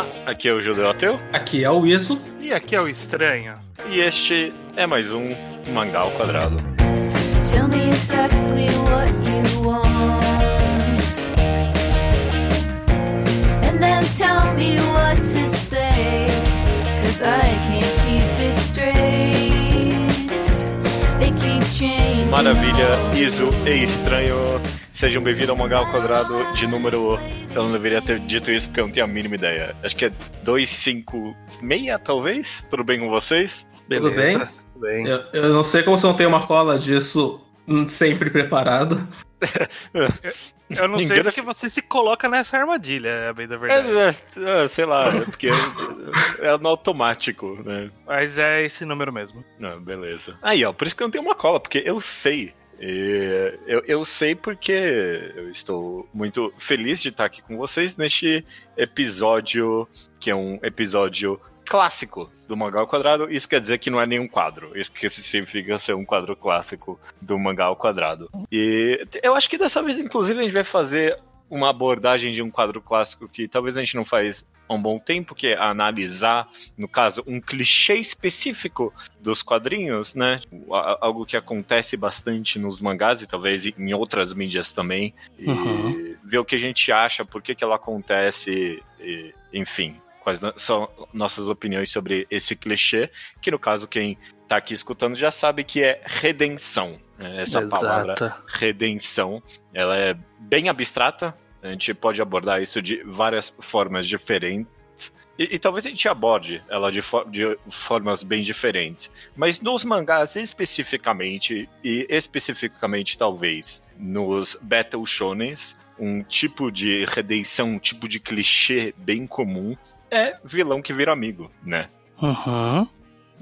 Olá, aqui é o Judeu Ateu. Aqui é o Iso. E aqui é o Estranho. E este é mais um Mangá ao Quadrado. Tell me exactly what you want. And then tell me what to say. Cause I can't keep it straight. They keep changing. Maravilha, Iso e Estranho. Sejam bem-vindos ao Mangá ao Quadrado de número. Eu não deveria ter dito isso porque eu não tenho a mínima ideia. Acho que é 256, talvez? Tudo bem com vocês? Tudo bem? Tudo bem. Eu, eu não sei como você não tem uma cola disso sempre preparado. Eu não sei porque você se coloca nessa armadilha, é bem da verdade. É, é, é, sei lá, é porque é no automático, né? Mas é esse número mesmo. Não, beleza. Aí, ó, por isso que eu não tenho uma cola, porque eu sei. E eu, eu sei porque eu estou muito feliz de estar aqui com vocês neste episódio, que é um episódio clássico do Mangá ao Quadrado. Isso quer dizer que não é nenhum quadro. Isso que significa ser um quadro clássico do Mangá ao Quadrado. E eu acho que dessa vez, inclusive, a gente vai fazer uma abordagem de um quadro clássico que talvez a gente não faz há um bom tempo, que é analisar, no caso, um clichê específico dos quadrinhos, né? Algo que acontece bastante nos mangás e talvez em outras mídias também. E Uhum. ver o que a gente acha, por que, que ela acontece, e, enfim. Quais são nossas opiniões sobre esse clichê, que no caso, quem tá aqui escutando já sabe que é redenção. né? Essa palavra redenção, ela é bem abstrata. A gente pode abordar isso de várias formas diferentes. E, e talvez a gente aborde ela de, fo- de formas bem diferentes. Mas nos mangás especificamente, e especificamente talvez nos Battle Shonens, um tipo de redenção, um tipo de clichê bem comum é vilão que vira amigo, né? Uhum.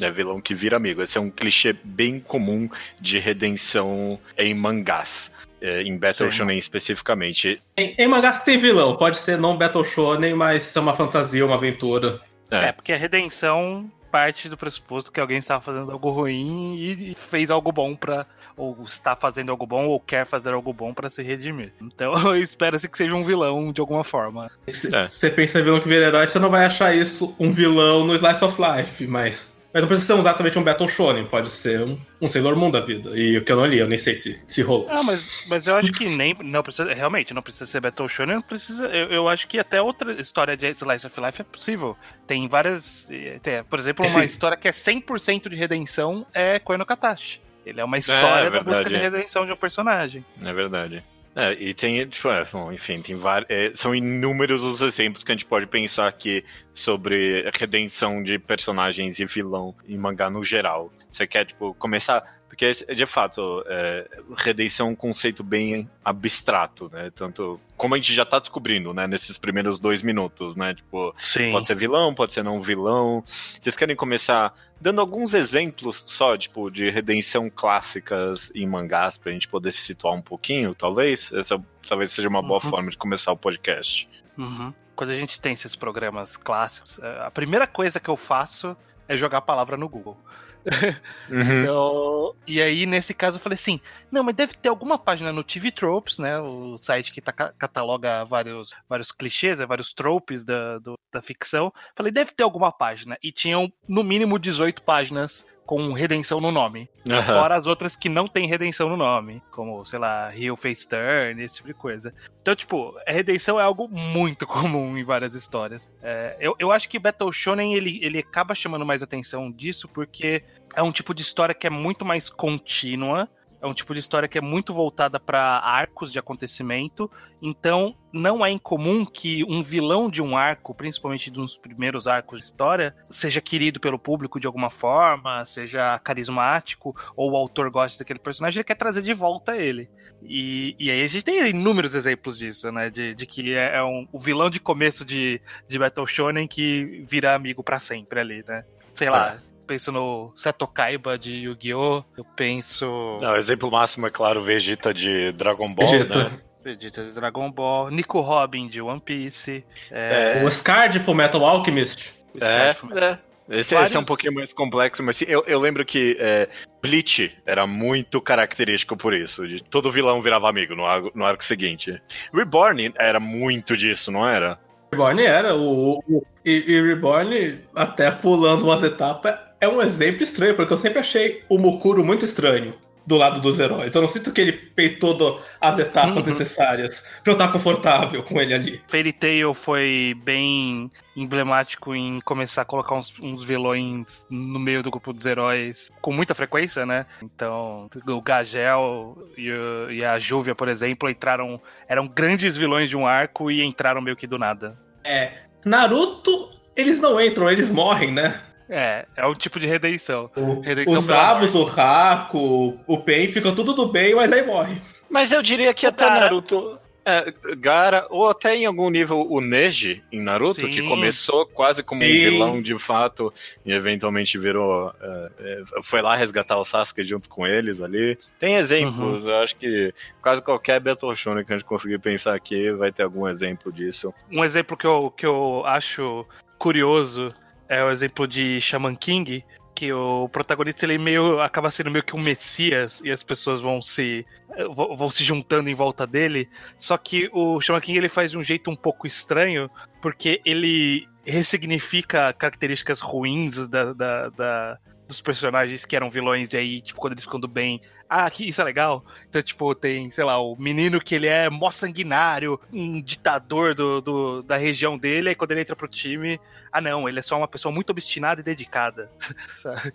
É vilão que vira amigo. Esse é um clichê bem comum de redenção em mangás. É, em Battle Sim. Shonen especificamente. Em, em mangás que tem vilão, pode ser não Battle Shonen, mas é uma fantasia, uma aventura. É. É, porque a redenção parte do pressuposto que alguém estava fazendo algo ruim e e fez algo bom pra. Ou está fazendo algo bom, ou quer fazer algo bom pra se redimir. Então espera-se que seja um vilão de alguma forma. Se É. você pensa em vilão que vira herói, você não vai achar isso um vilão no Slice of Life, mas. Mas não precisa ser exatamente um Battle Shonen, pode ser um, um Sailor Moon da vida. E o que eu não li, eu nem sei se, se rolou. Ah, mas, mas eu acho que nem. Não precisa. Realmente, não precisa ser Battle Shonen, não precisa. Eu, eu acho que até outra história de Slice of Life é possível. Tem várias. eh, tem, por exemplo, uma Sim. história que é 100% de redenção é Koe no Katashi. Ele é uma história da verdade, busca de é. redenção de um personagem. É verdade. É, e tem, tipo, é, enfim, tem vários. é, são inúmeros os exemplos que a gente pode pensar aqui sobre redenção de personagens e vilão em mangá no geral. Você quer, tipo, começar. Porque, de fato, é, redenção é um conceito bem abstrato, né? Tanto. Como a gente já tá descobrindo, né? Nesses primeiros dois minutos, né? Tipo, Sim. Pode ser vilão, pode ser não vilão. Vocês querem começar dando alguns exemplos só, tipo, de redenção clássicas em mangás pra gente poder se situar um pouquinho, talvez? Essa talvez seja uma boa Uhum. forma de começar o podcast. Uhum. Quando a gente tem esses programas clássicos, eh, a primeira coisa que eu faço é jogar a palavra no Google. Uhum. Então, e aí, nesse caso, eu falei assim: não, mas deve ter alguma página no TV Tropes, né? O site que tá, ca- cataloga vários, vários clichês, né, vários tropes da, do- da ficção. Falei, deve ter alguma página. E tinham, no mínimo, 18 páginas com redenção no nome. Aham. Fora as outras que não tem redenção no nome, como, sei lá, Rio Face Turn, esse tipo de coisa. Então, tipo, a redenção é algo muito comum em várias histórias. É, eu, eu acho que Battle Shonen ele, ele acaba chamando mais atenção disso porque é um tipo de história que é muito mais contínua. É um tipo de história que é muito voltada para arcos de acontecimento. Então, não é incomum que um vilão de um arco, principalmente dos primeiros arcos de história, seja querido pelo público de alguma forma, seja carismático, ou o autor gosta daquele personagem, ele quer trazer de volta ele. E, e aí a gente tem inúmeros exemplos disso, né? De, de que é, é um, o vilão de começo de, de Battle Shonen que vira amigo pra sempre ali, né? Sei lá. Penso no Seto Kaiba de Yu-Gi-Oh! Eu penso. Não, o exemplo máximo é, claro, Vegeta de Dragon Ball, Vegeta. né? Vegeta de Dragon Ball, Nico Robin de One Piece. É. O Oscar de Fullmetal Alchemist. o É, é. Esse, Vários- esse é um pouquinho mais complexo, mas sim, eu, eu lembro que é, Bleach era muito característico por isso. De todo vilão virava amigo no arco, no arco seguinte. Reborn era muito disso, não era? Reborn era. O, o- e, e Reborn, até pulando umas etapas, é um exemplo estranho, porque eu sempre achei o Mukuro muito estranho do lado dos heróis. Eu não sinto que ele fez todas as etapas Uhum. necessárias pra eu estar confortável com ele ali. Fairy Tail foi bem emblemático em começar a colocar uns, uns vilões no meio do grupo dos heróis com muita frequência, né? Então, o Gagel e, o- e a Júvia, por exemplo, entraram. eram grandes vilões de um arco e entraram meio que do nada. É. Naruto, eles não entram, eles morrem, né? É, é um tipo de redenção. O- Redenção os Abus, o Haku, o Pen ficam tudo do bem, mas aí morre. Mas eu diria que O até Gara- Naruto. É, Gara, ou até em algum nível o Neji em Naruto, Sim. que começou quase como um Sim. vilão de fato e eventualmente virou. é, é, foi lá resgatar o Sasuke junto com eles ali. Tem exemplos, eu acho que quase qualquer Battle Shonen que a gente conseguir pensar aqui vai ter algum exemplo disso. Um exemplo que eu, que eu acho curioso é o exemplo de Shaman King, que o protagonista ele meio acaba sendo meio que um messias e as pessoas vão se vão se juntando em volta dele. Só que o Shaman King ele faz de um jeito um pouco estranho, porque ele ressignifica características ruins da, da- da- dos personagens que eram vilões, e aí, tipo, quando eles ficam do bem, ah, que isso é legal. Então, tipo, tem, sei lá, o menino que ele é mó sanguinário, um ditador do, do- da região dele, aí quando ele entra pro time, ah não, ele é só uma pessoa muito obstinada e dedicada. sabe?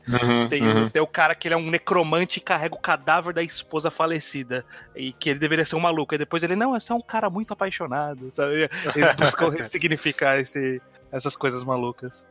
Tem, Uhum. tem o cara que ele é um necromante e carrega o cadáver da esposa falecida. E que ele deveria ser um maluco. E depois ele, não, é só um cara muito apaixonado, sabe? Eles buscam ressignificar esse, essas coisas malucas.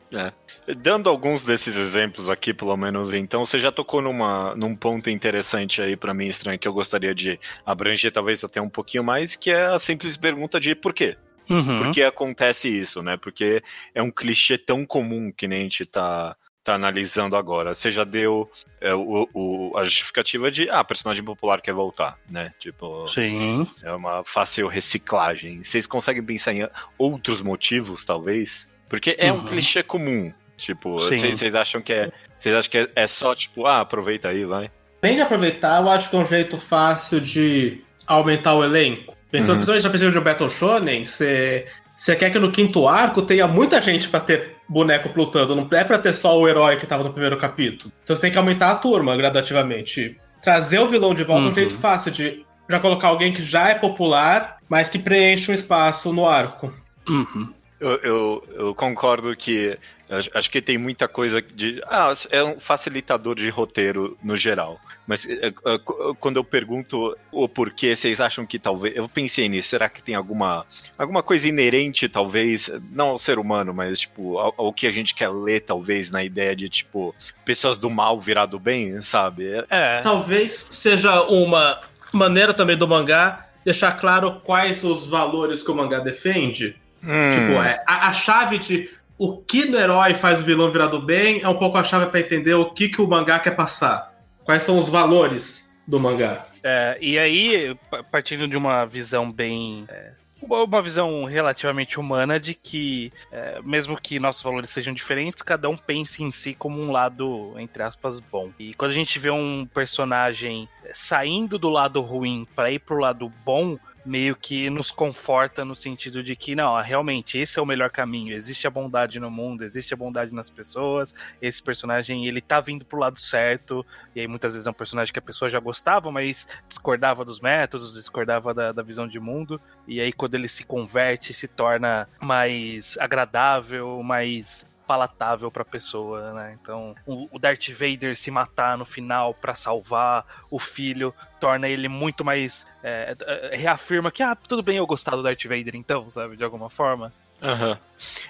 Dando alguns desses exemplos aqui, pelo menos, então, você já tocou numa, num ponto interessante aí pra mim, estranho, que eu gostaria de abranger talvez até um pouquinho mais, que é a simples pergunta de por quê? Uhum. Por que acontece isso, né? Porque é um clichê tão comum que nem a gente tá, tá analisando agora. Você já deu é, o, o- a justificativa de, ah, personagem popular quer voltar, né? Tipo, Sim. é uma fácil reciclagem. Vocês conseguem pensar em outros motivos, talvez? Porque é um Uhum. clichê comum. Tipo, Sim. vocês vocês acham que é. Vocês acham que é, é só, tipo, ah, aproveita aí, vai. Tem de aproveitar, eu acho que é um jeito fácil de aumentar o elenco. Pensando Uhum. principalmente na pesquisa de um Battle Shonen, você você quer que no quinto arco tenha muita gente pra ter boneco plutando, não é pra ter só o herói que tava no primeiro capítulo. Então você tem que aumentar a turma gradativamente. Trazer o vilão de volta é Uhum. um jeito fácil de já colocar alguém que já é popular, mas que preenche um espaço no arco. Uhum. Eu, eu, eu concordo que. acho- que tem muita coisa de. Ah, é um facilitador de roteiro no geral. Mas é, é, qu- quando eu pergunto o porquê, vocês acham que talvez. Eu pensei nisso. Será que tem alguma, alguma coisa inerente, talvez, não ao ser humano, mas tipo, ao, ao que a gente quer ler, talvez, na ideia de, tipo, pessoas do mal virar do bem, sabe? É- É. Talvez seja uma maneira também do mangá deixar claro quais os valores que o mangá defende. Hum, Tipo, é, a, a chave de o que no herói faz o vilão virar do bem é um pouco a chave pra entender o que, que o mangá quer passar. Quais são os valores do mangá. É, e aí, pa- partindo de uma visão bem. é, uma uma visão relativamente humana de que, é, mesmo que nossos valores sejam diferentes, cada um pense em si como um lado, entre aspas, bom. E quando a gente vê um personagem saindo do lado ruim para ir pro lado bom, meio que nos conforta no sentido de que, não, realmente, esse é o melhor caminho. Existe a bondade no mundo, existe a bondade nas pessoas. Esse personagem, ele tá vindo pro lado certo. E aí, muitas vezes, é um personagem que a pessoa já gostava, mas discordava dos métodos, discordava da, da visão de mundo. E aí, quando ele se converte, se torna mais agradável, mais palatável pra pessoa, né? Então, o, Darth Vader se matar no final pra salvar o filho torna ele muito mais é, é, reafirma que ah, tudo bem eu gostar do Darth Vader então, sabe, de alguma forma.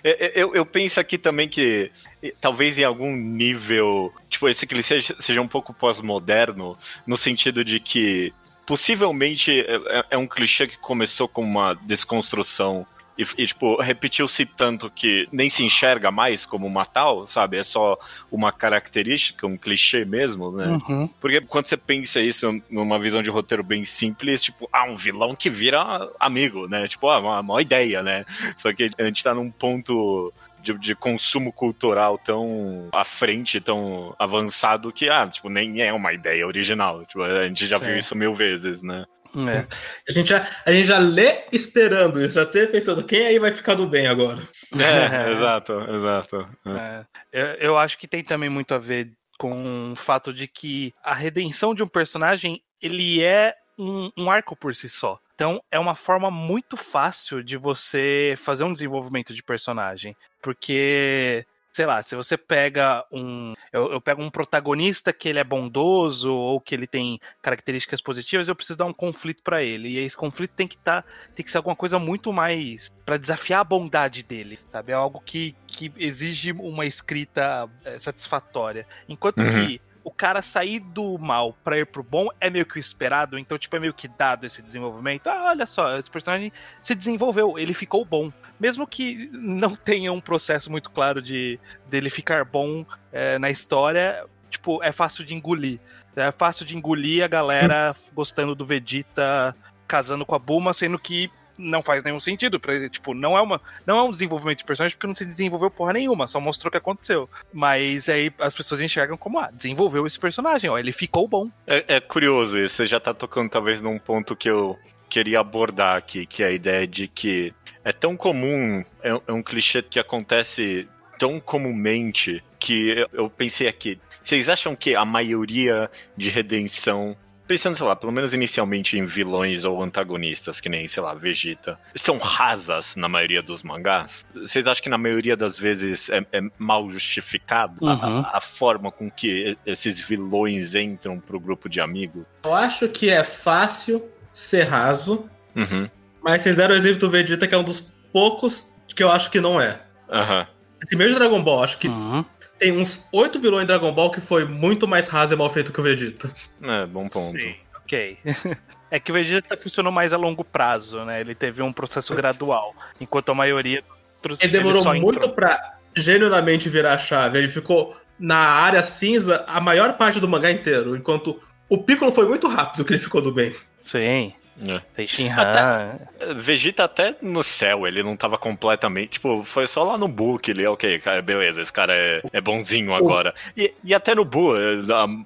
É, Eu, eu penso aqui também que talvez em algum nível, tipo, esse ele seja, seja um pouco pós-moderno, no sentido de que possivelmente é- é um clichê que começou com uma desconstrução e, e, tipo, repetiu-se tanto que nem se enxerga mais como uma tal, sabe? É só uma característica, um clichê mesmo, né? Uhum. Porque quando você pensa isso numa visão de roteiro bem simples, tipo, ah, um vilão que vira amigo, né? Tipo, ah, uma, uma ideia, né? Só que a gente tá num ponto de, de consumo cultural tão à frente, tão avançado que, ah, tipo, nem é uma ideia original. Tipo, a gente já Sim. viu isso mil vezes, né? É. A gente, já, a gente já lê esperando isso, já ter pensando quem aí vai ficar do bem agora. É, exato, exato. É. É, eu, eu acho que tem também muito a ver com o fato de que a redenção de um personagem ele é um, um arco por si só. Então é uma forma muito fácil de você fazer um desenvolvimento de personagem, porque sei lá, se você pega um. Eu, eu, pego um protagonista que ele é bondoso ou que ele tem características positivas, eu preciso dar um conflito para ele. E esse conflito tem que estar. Tá, tem que ser alguma coisa muito mais. para desafiar a bondade dele, sabe? É algo que, que exige uma escrita é, satisfatória. Enquanto uhum. que o cara sair do mal pra ir pro bom é meio que o esperado, então, tipo, é meio que dado esse desenvolvimento. Ah, olha só, esse personagem se desenvolveu, ele ficou bom. Mesmo que não tenha um processo muito claro de dele ficar bom é, na história, tipo, é fácil de engolir. É fácil de engolir a galera gostando do Vegeta casando com a Bulma, sendo que não faz nenhum sentido. Pra, tipo, não é, uma, não é um desenvolvimento de personagem porque não se desenvolveu porra nenhuma, só mostrou o que aconteceu. Mas aí as pessoas enxergam como, ah, desenvolveu esse personagem, ó, ele ficou bom. É, é curioso isso, você já tá tocando talvez num ponto que eu queria abordar aqui, que é a ideia de que é tão comum, é, é um clichê que acontece tão comumente que eu pensei aqui. Vocês acham que a maioria de redenção pensando, sei lá, pelo menos inicialmente em vilões ou antagonistas, que nem, sei lá, Vegeta, são rasas na maioria dos mangás? Vocês acham que na maioria das vezes é, é mal justificado uhum. a, a, forma com que esses vilões entram pro grupo de amigos? Eu acho que é fácil ser raso, uhum. mas vocês deram o exemplo do Vegeta, que é um dos poucos que eu acho que não é. Aham. Uhum. Esse mesmo Dragon Ball, acho que uhum tem uns oito vilões em Dragon Ball que foi muito mais raso e mal feito que o Vegeta. É, bom ponto. Sim, ok. é que o Vegeta funcionou mais a longo prazo, né? Ele teve um processo gradual, enquanto a maioria outros, Ele demorou ele muito entrou. pra genuinamente virar a chave. Ele ficou na área cinza a maior parte do mangá inteiro, enquanto o Piccolo foi muito rápido que ele ficou do bem. Sim. É. Tem Shinhan. Até, Vegeta até no céu, ele não tava completamente. Tipo, foi só lá no Buu que ele, ok, cara, beleza, esse cara é, é bonzinho agora. E, e até no Buu,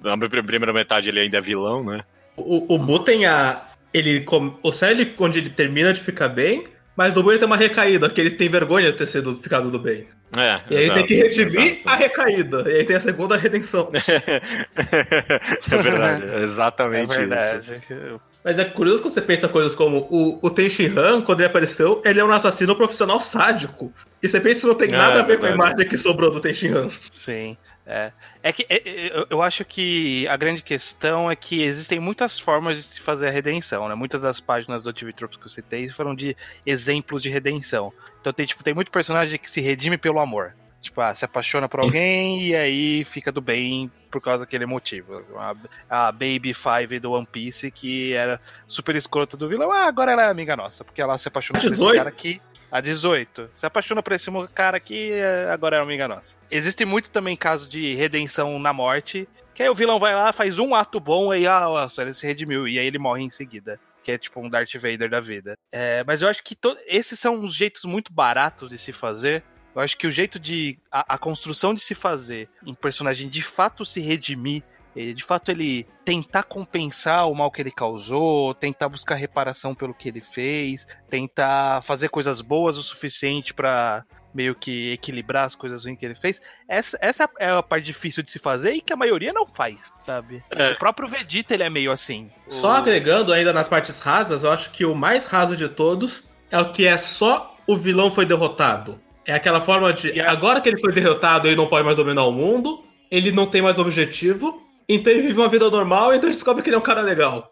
na primeira metade ele ainda é vilão, né? O, o Buu tem a. Ele, o céu, ele, onde ele termina de ficar bem, mas no Buu ele tem uma recaída, que ele tem vergonha de ter sido ficado do bem. É, e aí exato, tem que redimir exato. a recaída. E aí tem a segunda redenção. é verdade, é exatamente é verdade. isso. Mas é curioso quando você pensa coisas como o, o Han, quando ele apareceu, ele é um assassino profissional sádico. E você pensa que não tem é, nada a ver com a imagem que sobrou do Han. Sim. É, é que é, é, eu acho que a grande questão é que existem muitas formas de se fazer a redenção, né? Muitas das páginas do TV Tropes que eu citei foram de exemplos de redenção. Então tem, tipo, tem muito personagem que se redime pelo amor. Tipo, ah, se apaixona por alguém e aí fica do bem por causa daquele motivo. A, a Baby Five do One Piece, que era super escrota do vilão, ah, agora ela é amiga nossa, porque ela se apaixonou por esse cara aqui. A 18. Se apaixona por esse cara aqui, é, agora é amiga nossa. Existe muito também casos de redenção na morte, que aí o vilão vai lá, faz um ato bom, aí ah, nossa, ele se redimiu, e aí ele morre em seguida que é tipo um Darth Vader da vida. É, mas eu acho que esses são uns jeitos muito baratos de se fazer, eu acho que o jeito de. A, a construção de se fazer um personagem de fato se redimir de fato ele tentar compensar o mal que ele causou, tentar buscar reparação pelo que ele fez, tentar fazer coisas boas o suficiente para meio que equilibrar as coisas ruins que ele fez. Essa, essa é a parte difícil de se fazer e que a maioria não faz, sabe? É. O próprio Vegeta ele é meio assim. Só o... agregando ainda nas partes rasas, eu acho que o mais raso de todos é o que é só o vilão foi derrotado. É aquela forma de. Agora que ele foi derrotado, ele não pode mais dominar o mundo, ele não tem mais objetivo, então ele vive uma vida normal, então ele descobre que ele é um cara legal.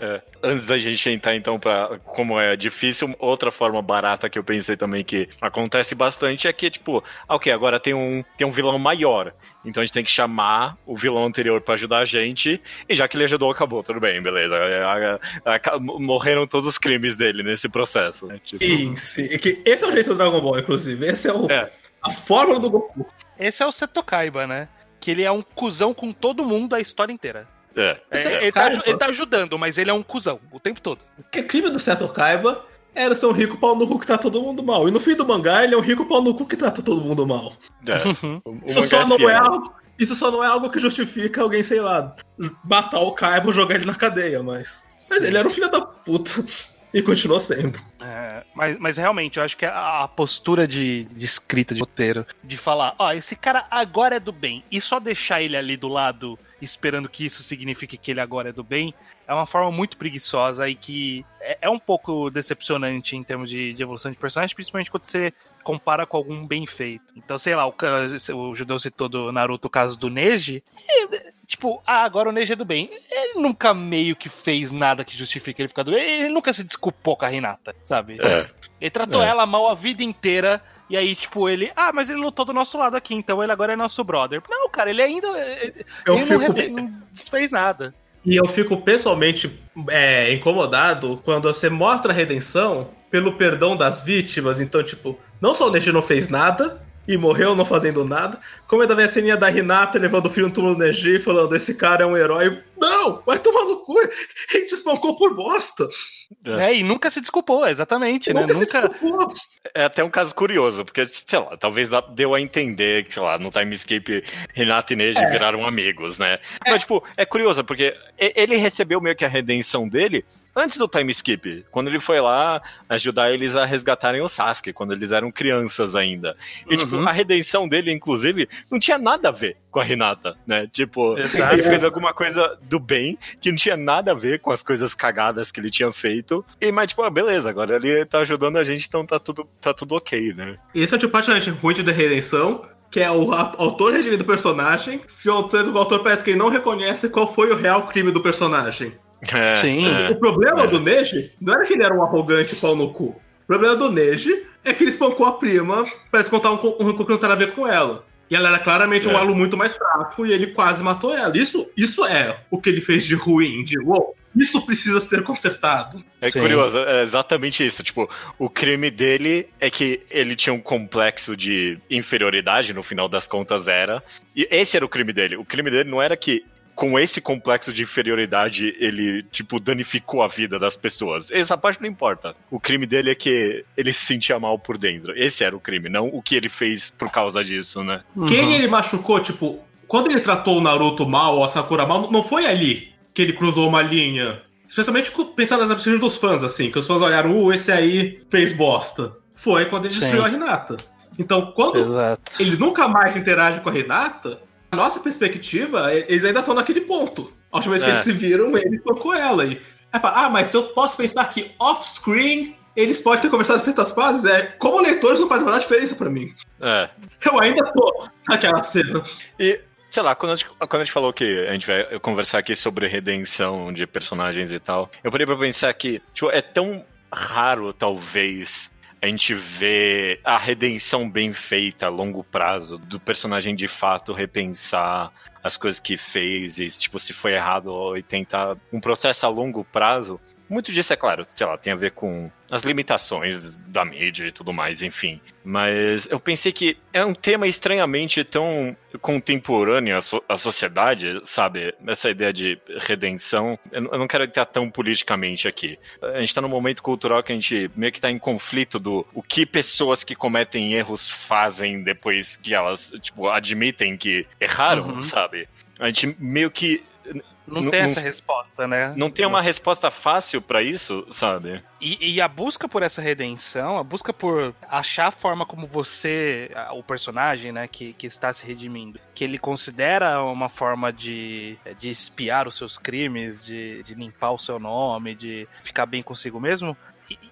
É. Antes da gente entrar então para como é difícil, outra forma barata que eu pensei também que acontece bastante é que, tipo, ah, ok, agora tem um, tem um vilão maior. Então a gente tem que chamar o vilão anterior para ajudar a gente. E já que ele ajudou, acabou, tudo bem, beleza. É, é, é, morreram todos os crimes dele nesse processo. Né? Tipo... Sim, sim. Esse é o jeito do Dragon Ball, inclusive. Esse é, o, é. a fórmula do Goku. Esse é o Seto Kaiba, né? Que ele é um cuzão com todo mundo a história inteira. É. é, é ele, tá, ele, tá, ajudando, mas ele é um cuzão o tempo todo. O que é crime do Seto Kaiba era ser um rico pau no cu que trata todo mundo mal. E no fim do mangá, ele é um rico pau no cu que trata todo mundo mal. É. Uhum. Isso só não é algo. Isso só não é algo que justifica alguém, sei lá, matar o Kaiba ou jogar ele na cadeia, mas. Mas ele era um filho da puta. E continuou sendo. É, mas, mas realmente, eu acho que a, a postura de, de escrita de roteiro, de falar, ó, esse cara agora é do bem, e só deixar ele ali do lado, esperando que isso signifique que ele agora é do bem, é uma forma muito preguiçosa e que é, é um pouco decepcionante em termos de, de evolução de personagem, principalmente quando você compara com algum bem feito. Então, sei lá, o, o Judeu citou do Naruto o caso do Neji, e, tipo, ah, agora o Neji é do bem. Ele nunca meio que fez nada que justifique ele ficar do bem, ele nunca se desculpou com a Hinata, sabe? É. Ele tratou É. ela mal a vida inteira. E aí, tipo, ele. Ah, mas ele lutou do nosso lado aqui, então ele agora é nosso brother. Não, cara, ele ainda. Ele Eu não, fico, reve- não desfez nada. e eu fico pessoalmente é, incomodado quando você mostra a redenção pelo perdão das vítimas. Então, tipo, não só o Neji não fez nada e morreu não fazendo nada, como ainda vem a ceninha da Hinata levando o filho no túmulo do Neji falando: esse cara é um herói. Não! Vai tomar no cu! Ele te espancou por bosta! É. É, e nunca se desculpou, exatamente, né? Nunca se Nunca. desculpou. É até um caso curioso, porque, sei lá, talvez deu a entender que, sei lá, no Time Skip, Renato e Neji É. viraram amigos, né? Mas, tipo, é curioso, porque ele recebeu meio que a redenção dele antes do Time Skip, quando ele foi lá ajudar eles a resgatarem o Sasuke, quando eles eram crianças ainda. E, tipo, Uhum. a redenção dele, inclusive, não tinha nada a ver com a Renata, né? Tipo, Exato. ele fez alguma coisa do bem que não tinha nada a ver com as coisas cagadas que ele tinha feito. E, mas, tipo, ah, beleza, agora ele tá ajudando a gente, então tá tudo, tá tudo ok, né? Esse é o tipo praticamente ruim de redenção, que é o autor redimindo o personagem. Se o autor, o autor parece que ele não reconhece qual foi o real crime do personagem. É, Sim. é. O problema É. do Neji não era que ele era um arrogante pau no cu. O problema do Neji é que ele espancou a prima pra descontar um, um rancor que não tem nada a ver com ela. E ela era claramente um É. alo muito mais fraco e ele quase matou ela. Isso, isso é o que ele fez de ruim, de uou, isso precisa ser consertado. É Sim. curioso, é exatamente isso. Tipo, o crime dele é que ele tinha um complexo de inferioridade, no final das contas era. E esse era o crime dele. O crime dele não era que com esse complexo de inferioridade ele, tipo, danificou a vida das pessoas. Essa parte não importa. O crime dele é que ele se sentia mal por dentro. Esse era o crime, não o que ele fez por causa disso, né? Quem Uhum. ele machucou, tipo, quando ele tratou o Naruto mal ou a Sakura mal, não foi ali que ele cruzou uma linha. Especialmente pensando nas perspectivas dos fãs, assim, que os fãs olharam, uh, esse aí fez bosta. Foi quando ele Sim. destruiu a Hinata. Então, quando Exato. ele nunca mais interage com a Renata, nossa perspectiva, eles ainda estão naquele ponto. A última vez que É. eles se viram, ele tocou ela. E aí fala, ah, mas se eu posso pensar que off-screen eles podem ter conversado e feito as pazes, é, como leitores não faz a menor diferença pra mim. É. Eu ainda tô naquela cena. E, sei lá, quando a, gente, quando a gente falou que a gente vai conversar aqui sobre redenção de personagens e tal, eu parei pra pensar que tipo, é tão raro, talvez, a gente ver a redenção bem feita a longo prazo, do personagem de fato repensar as coisas que fez e, tipo, se foi errado e tentar um processo a longo prazo. Muito disso, é claro, sei lá, tem a ver com as limitações da mídia e tudo mais, enfim. Mas eu pensei que é um tema estranhamente tão contemporâneo à, so- à sociedade, sabe? Essa ideia de redenção. Eu não- eu não quero entrar tão politicamente aqui. A gente tá num momento cultural que a gente meio que tá em conflito do o que pessoas que cometem erros fazem depois que elas, tipo, admitem que erraram, Uhum. sabe? A gente meio que Não, Não- tem não- essa resposta, né? não tem uma resposta fácil pra isso, sabe? E, e a busca por essa redenção, a busca por achar a forma como você, o personagem, né, que, que está se redimindo, que ele considera uma forma de, de espiar os seus crimes, de, de limpar o seu nome, de ficar bem consigo mesmo,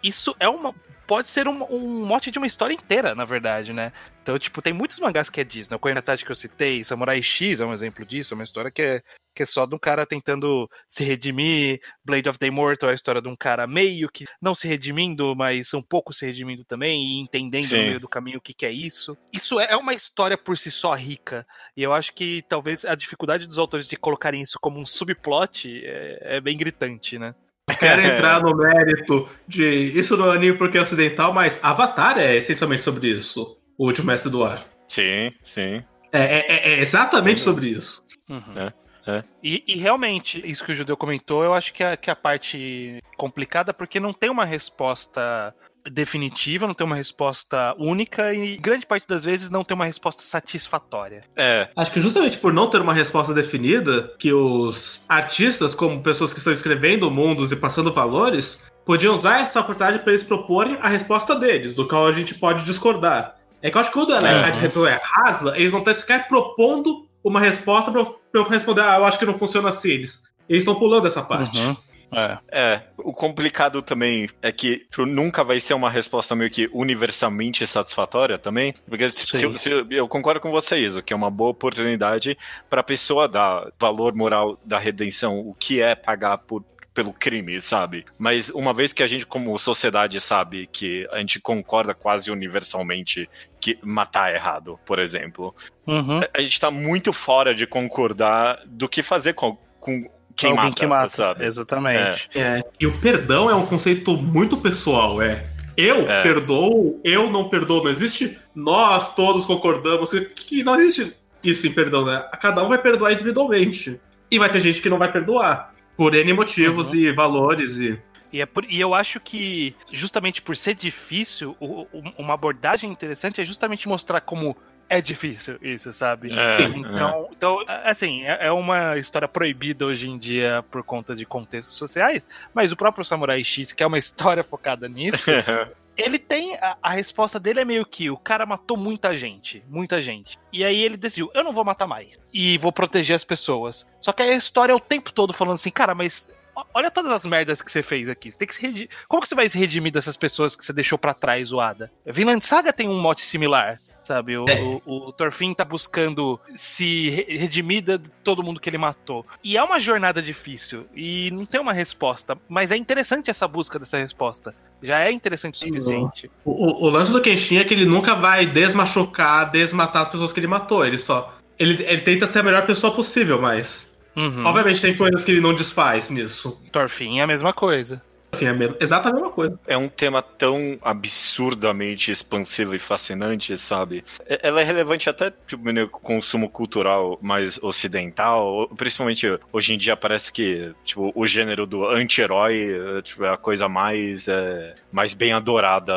isso é uma. Pode ser um, um mote de uma história inteira, na verdade, né? Então, tipo, tem muitos mangás que é né? O Koenatati que eu citei, Samurai X é um exemplo disso, é uma história que é, que é só de um cara tentando se redimir, Blade of the Immortal é a história de um cara meio que não se redimindo, mas um pouco se redimindo também e entendendo Sim. no meio do caminho o que, que é isso. Isso é uma história por si só rica. E eu acho que talvez a dificuldade dos autores de colocarem isso como um subplot é, é bem gritante, né? Quero entrar no mérito de isso no anime porque é ocidental, mas Avatar é essencialmente sobre isso. O último mestre do ar. Sim, sim. É, é- é- é exatamente sobre isso. Uhum. É. É. E, e realmente, isso que o Judeu comentou, eu acho que é, que é a parte complicada, porque não tem uma resposta definitiva, não tem uma resposta única e grande parte das vezes não tem uma resposta satisfatória. É, Acho que justamente por não ter uma resposta definida, que os artistas, como pessoas que estão escrevendo mundos e passando valores, podiam usar essa oportunidade para eles proporem a resposta deles, do qual a gente pode discordar. É que eu acho que quando a, Uhum. é rasa, eles não estão sequer propondo uma resposta para eu responder, ah, eu acho que não funciona assim. Eles eles estão pulando essa parte. Uhum. É. É, o complicado também é que tipo, nunca vai ser uma resposta meio que universalmente satisfatória também, porque se, se- se- eu concordo com você, Iso, que é uma boa oportunidade para a pessoa dar valor moral da redenção, o que é pagar por pelo crime, sabe? Mas uma vez que a gente, como sociedade, sabe que a gente concorda quase universalmente que matar é errado, por exemplo, Uhum. a gente tá muito fora de concordar do que fazer com, com quem Alguém mata, que mata, sabe? exatamente. É, e o perdão é um conceito muito pessoal, é. Eu É. perdoo, eu não perdoo. Não existe nós todos concordamos que, não existe isso em perdão, né? Cada um vai perdoar individualmente. E vai ter gente que não vai perdoar. Por N motivos e valores e. E, é por- e eu acho que, justamente por ser difícil, o- o- uma abordagem interessante é justamente mostrar como é difícil isso, sabe? É, Então, então, assim, é é uma história proibida hoje em dia por conta de contextos sociais, mas o próprio Samurai X, que é uma história focada nisso, ele tem. A, a resposta dele é meio que o cara matou muita gente. Muita gente. E aí ele decidiu: eu não vou matar mais. E vou proteger as pessoas. Só que aí a história é o tempo todo falando assim, cara, mas. Olha todas as merdas que você fez aqui. Você tem que se redimir. Como que você vai se redimir dessas pessoas que você deixou pra trás, zoada? Vinland Saga tem um mote similar. Sabe, o, o, o Thorfinn tá buscando se re- redimir de todo mundo que ele matou. E é uma jornada difícil. E não tem uma resposta. Mas é interessante essa busca dessa resposta. Já é interessante o suficiente. O, o- o lance do Kenshin é que ele nunca vai desmachucar, desmatar as pessoas que ele matou. Ele só. Ele, ele tenta ser a melhor pessoa possível, mas. Uhum. Obviamente tem coisas que ele não desfaz nisso. Thorfinn é a mesma coisa. Enfim, é mesmo- exata a mesma coisa. É um tema tão absurdamente expansivo e fascinante, sabe? É- Ela é relevante até tipo, no consumo cultural mais ocidental, principalmente hoje em dia parece que tipo, o gênero do anti-herói é, tipo, é a coisa mais, é, mais bem adorada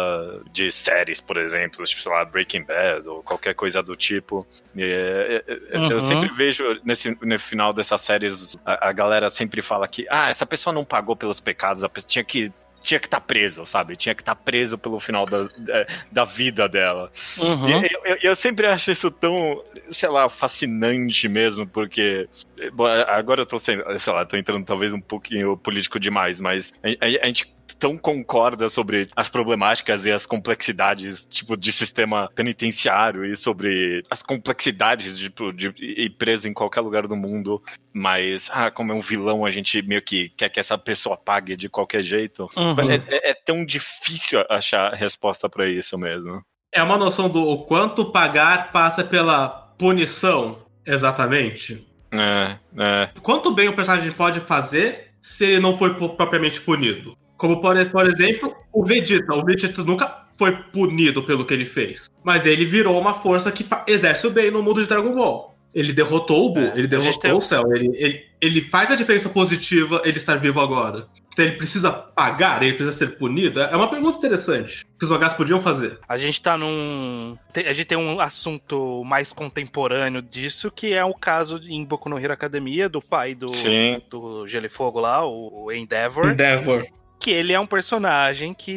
de séries, por exemplo, tipo, sei lá, Breaking Bad ou qualquer coisa do tipo. É, é, Uhum. Eu sempre vejo nesse, no final dessas séries, a, a galera sempre fala que, ah, essa pessoa não pagou pelos pecados, a pessoa tinha que tinha que estar preso, sabe? Tinha que estar preso pelo final da, da, da vida dela. Uhum. E eu, eu- eu sempre acho isso tão, sei lá, fascinante mesmo, porque. Agora eu tô sendo, sei lá, tô entrando talvez um pouquinho político demais, mas a, a- a gente tão concorda sobre as problemáticas e as complexidades, tipo, de sistema penitenciário e sobre as complexidades tipo, de ir preso em qualquer lugar do mundo, mas, ah, como é um vilão, a gente meio que quer que essa pessoa pague de qualquer jeito. Uhum. É, é- é tão difícil achar resposta pra isso mesmo. É uma noção do o quanto pagar passa pela punição, exatamente. É, é. Quanto bem o personagem pode fazer se ele não foi propriamente punido? Como, por, por exemplo, o Vegeta. O Vegeta nunca foi punido pelo que ele fez. Mas ele virou uma força que exerce o bem no mundo de Dragon Ball. Ele derrotou o Buu, É, ele derrotou tem- o céu. Ele, ele, ele faz a diferença positiva ele estar vivo agora. Então ele precisa pagar, ele precisa ser punido? É uma pergunta interessante. Que os mangás podiam fazer. A gente tá num. te- A gente tem um assunto mais contemporâneo disso, que é o caso de- em Boku no Hero Academia, do pai do, Sim. do Gelo e Fogo lá, o, o Endeavor. Endeavor. Que ele é um personagem que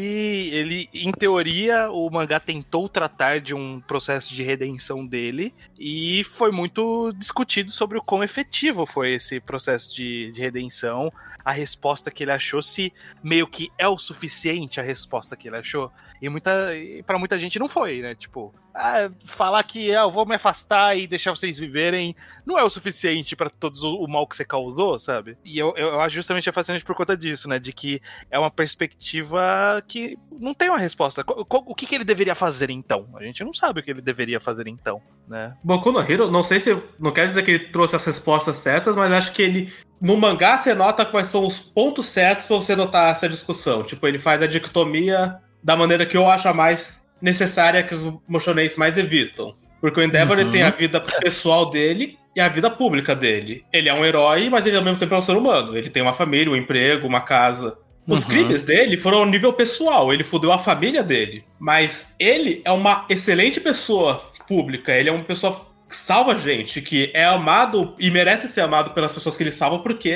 ele, em teoria, o mangá tentou tratar de um processo de redenção dele e foi muito discutido sobre o quão efetivo foi esse processo de, de redenção, a resposta que ele achou, se meio que é o suficiente a resposta que ele achou. E muita, para muita gente não foi, né? Tipo, ah, falar que ah, eu vou me afastar e deixar vocês viverem não é o suficiente para todos o, o mal que você causou, sabe? E eu, eu acho justamente fascinante por conta disso, né? De que é uma perspectiva que não tem uma resposta. Qual- o que, que ele deveria fazer então? A gente não sabe o que ele deveria fazer então, né? Boku no Hero, não sei se. Não quero dizer que ele trouxe as respostas certas, mas acho que ele. No mangá você nota quais são os pontos certos pra você notar essa discussão. Tipo, ele faz a dicotomia da maneira que eu acho mais necessária que os mochonenses mais evitam. Porque o Endeavor Uhum. tem a vida pessoal dele e a vida pública dele. Ele é um herói, mas ele ao mesmo tempo é um ser humano. Ele tem uma família, um emprego, uma casa. Os Uhum. crimes dele foram ao nível pessoal, ele fudeu a família dele. Mas ele é uma excelente pessoa pública, ele é uma pessoa que salva gente, que é amado e merece ser amado pelas pessoas que ele salva porque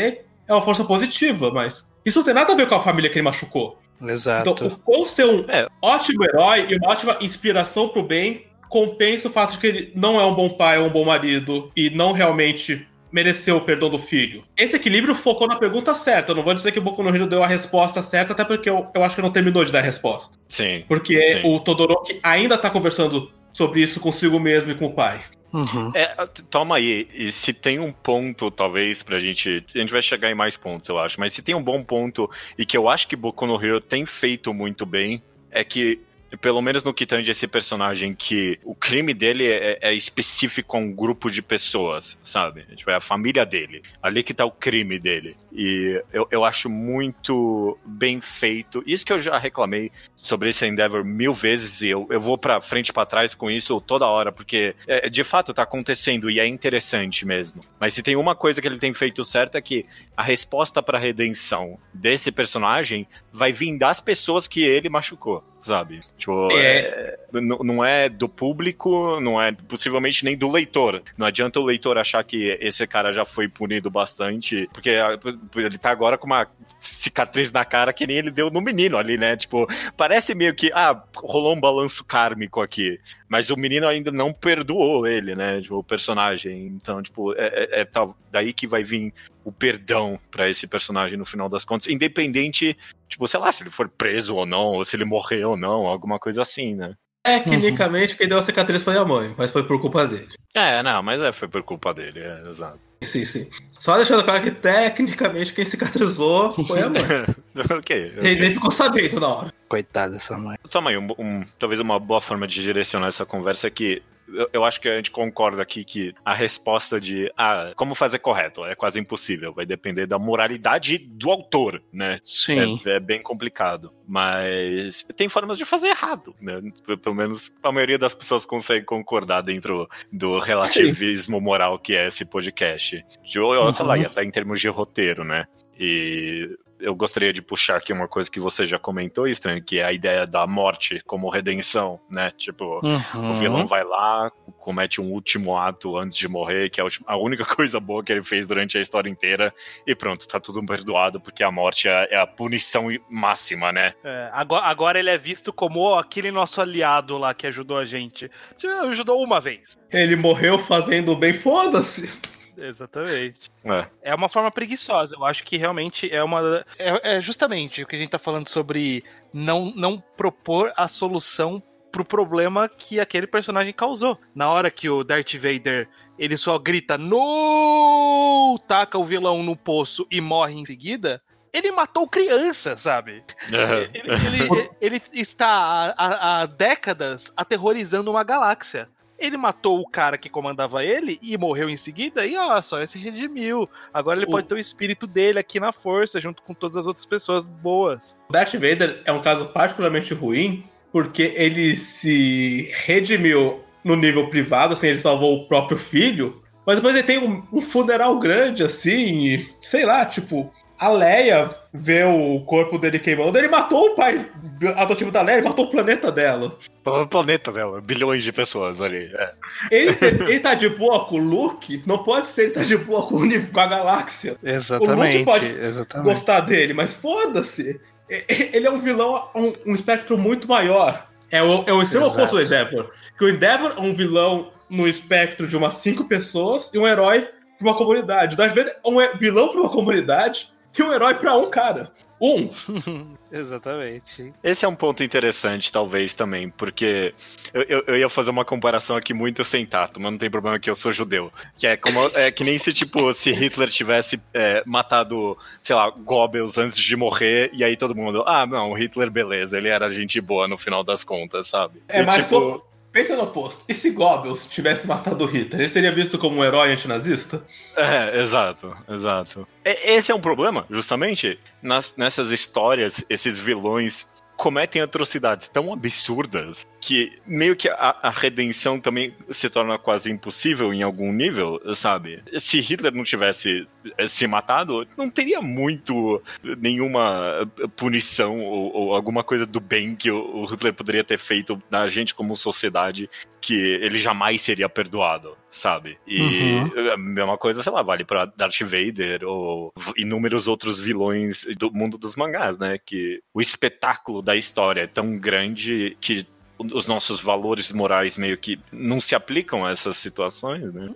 é uma força positiva, mas isso não tem nada a ver com a família que ele machucou. Exato. Então, o quão ser um É. ótimo herói e uma ótima inspiração pro bem compensa o fato de que ele não é um bom pai, um bom marido e não realmente mereceu o perdão do filho. Esse equilíbrio focou na pergunta certa. Eu não vou dizer que o Boku no Hero deu a resposta certa, até porque eu, eu acho que não terminou de dar a resposta. Sim. Porque Sim. o Todoroki ainda tá conversando sobre isso consigo mesmo e com o pai. Uhum. É, t- toma aí, e se tem um ponto, talvez, pra gente. A gente vai chegar em mais pontos, eu acho. Mas se tem um bom ponto, e que eu acho que Boku no Hero tem feito muito bem, é que. Pelo menos no que tange esse personagem, que o crime dele é, é específico a um grupo de pessoas, sabe? Tipo, é a família dele. Ali que tá o crime dele. E eu, eu acho muito bem feito. Isso que eu já reclamei sobre esse Endeavor mil vezes e eu, eu vou pra frente pra trás com isso toda hora, porque é, de fato tá acontecendo e é interessante mesmo. Mas se tem uma coisa que ele tem feito certo é que a resposta pra redenção desse personagem vai vir das pessoas que ele machucou, sabe? Tipo, é, n- não é do público, não é possivelmente nem do leitor. Não adianta o leitor achar que esse cara já foi punido bastante, porque ah, ele tá agora com uma cicatriz na cara que nem ele deu no menino ali, né? Tipo, parece meio que, ah, rolou um balanço kármico aqui. Mas o menino ainda não perdoou ele, né? Tipo, o personagem. Então, tipo, é, é- é tal- daí que vai vir o perdão pra esse personagem no final das contas, independente, tipo, sei lá, se ele for preso ou não, ou se ele morreu ou não, alguma coisa assim, né? Tecnicamente, quem deu a cicatriz foi a mãe, mas foi por culpa dele. É, não, mas é, foi por culpa dele, é, exato. Sim, sim. Só deixando claro que tecnicamente quem cicatrizou foi a mãe. ok, Ele ok. nem ficou sabendo na hora. Coitada dessa mãe. Toma aí, um, um- talvez uma boa forma de direcionar essa conversa é que eu, eu acho que a gente concorda aqui que a resposta de ah, como fazer correto é quase impossível. Vai depender da moralidade do autor, né? Sim. É, é bem complicado. Mas tem formas de fazer errado, né? Pelo menos a maioria das pessoas consegue concordar dentro do relativismo moral que é esse podcast. De, ou, sei lá, Uhum. e até em termos de roteiro, né? E eu gostaria de puxar aqui uma coisa que você já comentou, Estranho, que é a ideia da morte como redenção, né? Tipo, Uhum. o vilão vai lá, comete um último ato antes de morrer, que é a última- a única coisa boa que ele fez durante a história inteira, e pronto, tá tudo perdoado, porque a morte é, é a punição máxima, né? É, agora, agora ele é visto como aquele nosso aliado lá que ajudou a gente. Ajudou uma vez. Ele morreu fazendo bem, foda-se. Exatamente. É. É uma forma preguiçosa. Eu acho que realmente é uma. É, é justamente o que a gente tá falando sobre não, não propor a solução pro problema que aquele personagem causou. Na hora que o Darth Vader ele só grita no, taca o vilão no poço e morre em seguida. Ele matou criança, sabe? Ele, ele- ele está há, há- há décadas aterrorizando uma galáxia. Ele matou o cara que comandava ele e morreu em seguida, e ó, só se redimiu. Agora ele O- pode ter o espírito dele aqui na força, junto com todas as outras pessoas boas. O Darth Vader é um caso particularmente ruim, porque ele se redimiu no nível privado, assim, ele salvou o próprio filho, mas depois ele tem um, um funeral grande, assim, e, sei lá, tipo, a Leia vê o corpo dele queimando, ele matou o pai adotivo da Leia, ele matou o planeta dela. O planeta dela, bilhões de pessoas ali. é. Ele, ele tá de boa com o Luke, não pode ser ele tá de boa com, o com a galáxia. Exatamente. pode exatamente. gostar dele, mas foda-se. Ele é um vilão, um, um espectro muito maior. É o, é o extremo oposto do Endeavor. Que o Endeavor é um vilão no espectro de umas cinco pessoas e um herói pra uma comunidade. O Darth Vader é um vilão pra uma comunidade e um herói pra um cara. Um. Exatamente. Esse é um ponto interessante, talvez, também, porque eu, eu- eu ia fazer uma comparação aqui muito sem tato, mas não tem problema que eu sou judeu. Que é como é que nem se, tipo, se Hitler tivesse é, matado, sei lá, Goebbels antes de morrer, e aí todo mundo, ah, não, Hitler, beleza, ele era gente boa no final das contas, sabe? É, E, mas tipo, pensa no oposto. E se Goebbels tivesse matado Hitler, ele seria visto como um herói antinazista? É, exato, exato. E- Esse é um problema, justamente, nas, nessas histórias, esses vilões cometem atrocidades tão absurdas que meio que a, a redenção também se torna quase impossível em algum nível, sabe? Se Hitler não tivesse eh, se matado, não teria muito nenhuma punição ou, ou alguma coisa do bem que o, o Hitler poderia ter feito na gente como sociedade que ele jamais seria perdoado, sabe? E Uhum. a mesma coisa, sei lá, vale pra Darth Vader ou inúmeros outros vilões do mundo dos mangás, né? Que o espetáculo da história é tão grande que os nossos valores morais meio que não se aplicam a essas situações, né?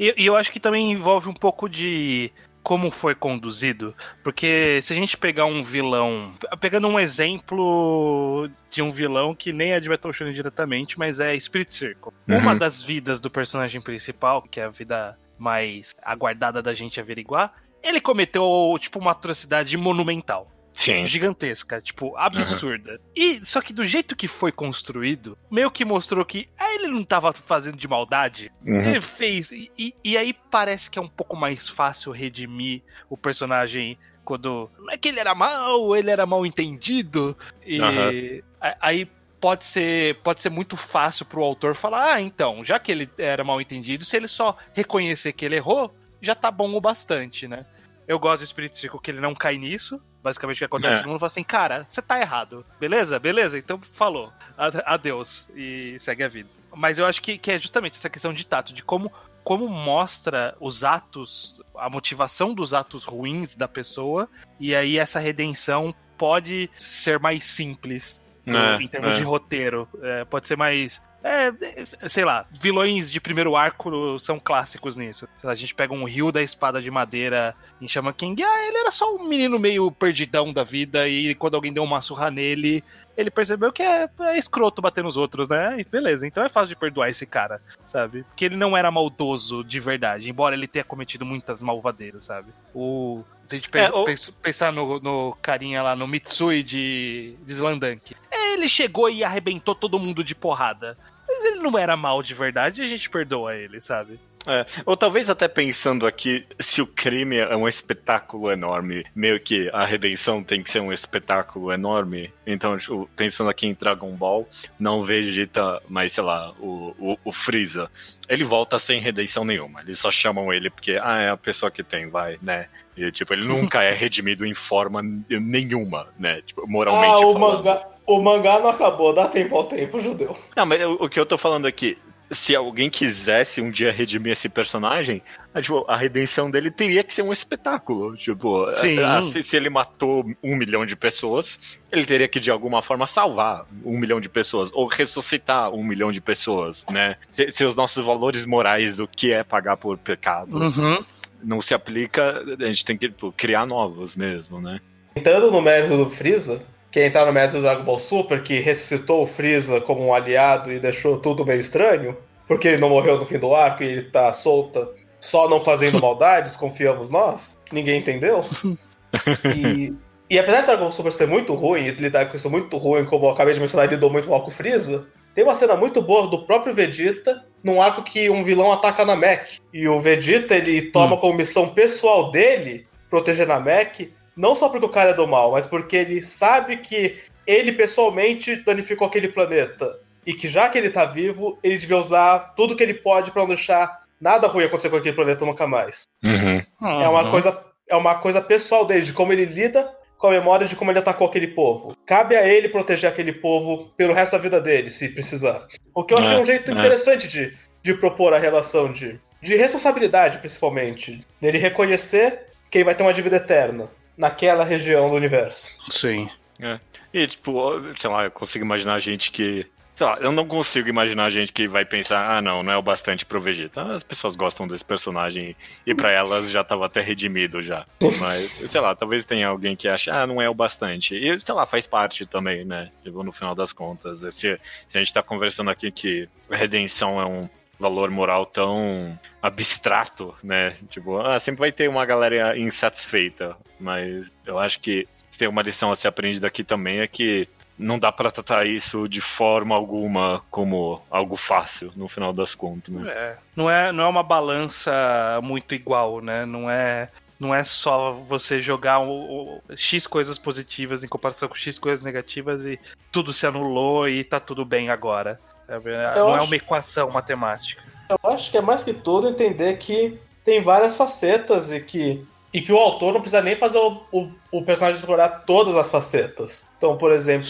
E, e eu acho que também envolve um pouco de como foi conduzido, porque se a gente pegar um vilão, pegando um exemplo de um vilão que nem é de Battle Shonen diretamente, mas é Spirit Circle. Uhum. Uma das vidas do personagem principal, que é a vida mais aguardada da gente averiguar, ele cometeu tipo uma atrocidade monumental Sim. gigantesca, tipo, absurda. E só que do jeito que foi construído, meio que mostrou que ah, ele não tava fazendo de maldade. Uhum. Ele fez. E, e- aí parece que é um pouco mais fácil redimir o personagem quando. Não é que ele era mal, ele era mal entendido. E a- aí. Pode ser, pode ser muito fácil pro autor falar: ah, então, já que ele era mal entendido, se ele só reconhecer que ele errou, já tá bom o bastante, né? Eu gosto do Spirit Circle que ele não cai nisso. Basicamente o que acontece É. todo mundo fala assim, cara, você tá errado. Beleza? Beleza? Então falou. Ade- Adeus. E segue a vida. Mas eu acho que, que é justamente essa questão de tato, de como, como mostra os atos, a motivação dos atos ruins da pessoa, e aí essa redenção pode ser mais simples no- É, em termos é. de roteiro. É, pode ser mais. É, é, sei lá, vilões de primeiro arco são clássicos nisso. A gente pega um rio da espada de madeira em Shaman King, ah, ele era só um menino meio perdidão da vida e quando alguém deu uma surra nele, ele percebeu que é, é escroto bater nos outros, né? E beleza, então é fácil de perdoar esse cara, sabe? Porque ele não era maldoso de verdade, embora ele tenha cometido muitas malvadezas, sabe? O. Se a gente É, o- pens- pensar no, no carinha lá, no Mitsui de, de Slandank. Ele chegou e arrebentou todo mundo de porrada. Mas ele não era mal de verdade e a gente perdoa ele, sabe? É, ou talvez até pensando aqui, se o crime é um espetáculo enorme, meio que a redenção tem que ser um espetáculo enorme. Então, tipo, pensando aqui em Dragon Ball, não Vegeta, mas sei lá, o, o, o Freeza. Ele volta sem redenção nenhuma. Eles só chamam ele porque, ah, é a pessoa que tem, vai, né? E, tipo, ele nunca é redimido em forma nenhuma, né? Tipo, moralmente Ah, o falando. mangá, o mangá não acabou, dá tempo ao tempo, judeu. Não, mas o, o que eu tô falando aqui, se alguém quisesse um dia redimir esse personagem, ah, tipo, a redenção dele teria que ser um espetáculo. Tipo, Sim. ah, se, se ele matou um milhão de pessoas, ele teria que de alguma forma salvar um milhão de pessoas, ou ressuscitar um milhão de pessoas, né? Se, se os nossos valores morais do que é pagar por pecado Uhum. não se aplica, a gente tem que tipo, criar novos mesmo, né? Entrando no mérito do Freeza, que é entrar no mérito do Dragon Ball Super, que ressuscitou o Freeza como um aliado e deixou tudo meio estranho, porque ele não morreu no fim do arco e ele tá solta, só não fazendo maldades, confiamos nós, ninguém entendeu. E, e apesar do Dragon Ball Super ser muito ruim, e lidar com isso muito ruim, como eu acabei de mencionar, ele lidou muito mal com o Freeza, tem uma cena muito boa do próprio Vegeta num arco que um vilão ataca na Namek. E o Vegeta ele toma como missão pessoal dele proteger Namek, não só porque o cara é do mal, mas porque ele sabe que ele pessoalmente danificou aquele planeta. E que já que ele tá vivo, ele devia usar tudo que ele pode pra não deixar nada ruim acontecer com aquele planeta nunca mais. É uma coisa é uma coisa pessoal dele, de como ele lida com a memória de como ele atacou aquele povo. Cabe a ele proteger aquele povo pelo resto da vida dele, se precisar. O que eu achei É, um jeito é. interessante de, de propor a relação de, de responsabilidade, principalmente. Dele reconhecer que ele vai ter uma dívida eterna naquela região do universo. Sim. E, tipo, sei lá, eu consigo imaginar gente que. Sei lá, eu não consigo imaginar gente que vai pensar, ah, não, não é o bastante pro Vegeta. As pessoas gostam desse personagem e pra elas já tava até redimido já. Mas, sei lá, talvez tenha alguém que ache, ah, não é o bastante. E, sei lá, faz parte também, né? Tipo, no final das contas. Se, se a gente tá conversando aqui que redenção é um valor moral tão abstrato, né? Tipo, ah, sempre vai ter uma galera insatisfeita. Mas eu acho que se tem uma lição a ser aprendida aqui também é que não dá pra tratar isso de forma alguma como algo fácil, no final das contas, né? É, não é, não é uma balança muito igual, né? Não é, não é só você jogar o, o X coisas positivas em comparação com X coisas negativas e tudo se anulou e tá tudo bem agora. sabe? Eu não é acho- uma equação matemática. Eu acho que é mais que tudo entender que tem várias facetas e que, e que o autor não precisa nem fazer o, o, o personagem explorar todas as facetas. Então, por exemplo,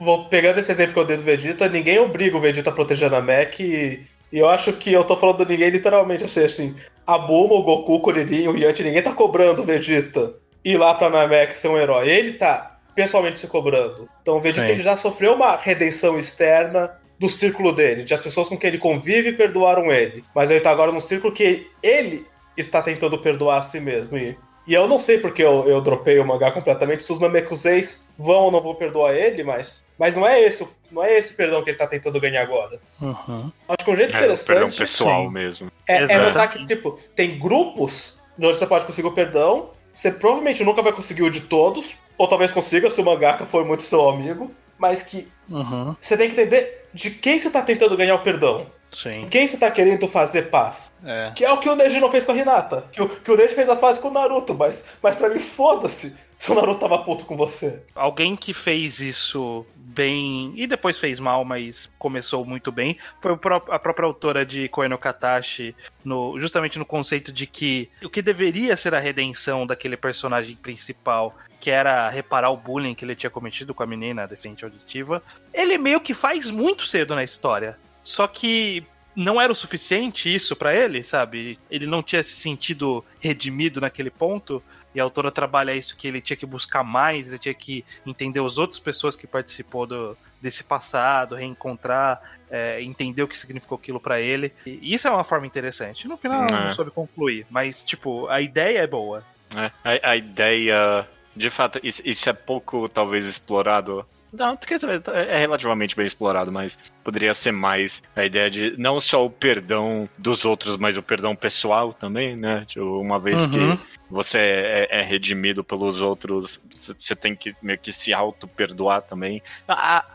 vou pegando esse exemplo que eu dei do Vegeta, ninguém obriga o Vegeta a proteger a Namek e, e eu acho que eu tô falando de ninguém literalmente, assim, assim, a Bulma, o Goku, o Kuririn, o Yanti, ninguém tá cobrando o Vegeta ir lá pra Namek ser um herói. Ele tá pessoalmente se cobrando. Então o Vegeta Sim. já sofreu uma redenção externa do círculo dele, de as pessoas com quem ele convive perdoaram ele. Mas ele tá agora num círculo que ele está tentando perdoar a si mesmo. E, e eu não sei porque eu, eu dropei o mangá completamente, se os Namekuseis vão ou não vão perdoar ele, mas, mas não é esse, não é esse perdão que ele tá tentando ganhar agora. Uhum. Acho que um jeito É, o perdão interessante pessoal sim. mesmo. é, é notar que, tipo, tem grupos onde você pode conseguir o perdão. Você provavelmente nunca vai conseguir o de todos. Ou talvez consiga se o mangaka for muito seu amigo. Mas que Uhum. você tem que entender de quem você tá tentando ganhar o perdão. Sim. Quem você tá querendo fazer paz. É. Que é o que o Neji não fez com a Hinata. Que o, que o Neji fez as pazes com o Naruto. Mas, mas pra mim, foda-se se o Naruto tava puto com você. Alguém que fez isso bem e depois fez mal, mas começou muito bem, foi a própria autora de Koe no Katashi, no, justamente no conceito de que o que deveria ser a redenção daquele personagem principal, que era reparar o bullying que ele tinha cometido com a menina deficiente auditiva, ele meio que faz muito cedo na história. Só que não era o suficiente isso pra ele, sabe? Ele não tinha se sentido redimido naquele ponto. E a autora trabalha isso que ele tinha que buscar mais, ele tinha que entender as outras pessoas que participou do, desse passado, reencontrar, é, entender o que significou aquilo pra ele. E isso é uma forma interessante. No final É. não soube concluir, mas tipo, a ideia é boa. É, a, a ideia, de fato, isso, isso é pouco talvez explorado. Não, quer dizer, é relativamente bem explorado, mas poderia ser mais a ideia de não só o perdão dos outros, mas o perdão pessoal também, né? Tipo, uma vez Uhum. que você é, é redimido pelos outros, você- tem que meio que se auto-perdoar também.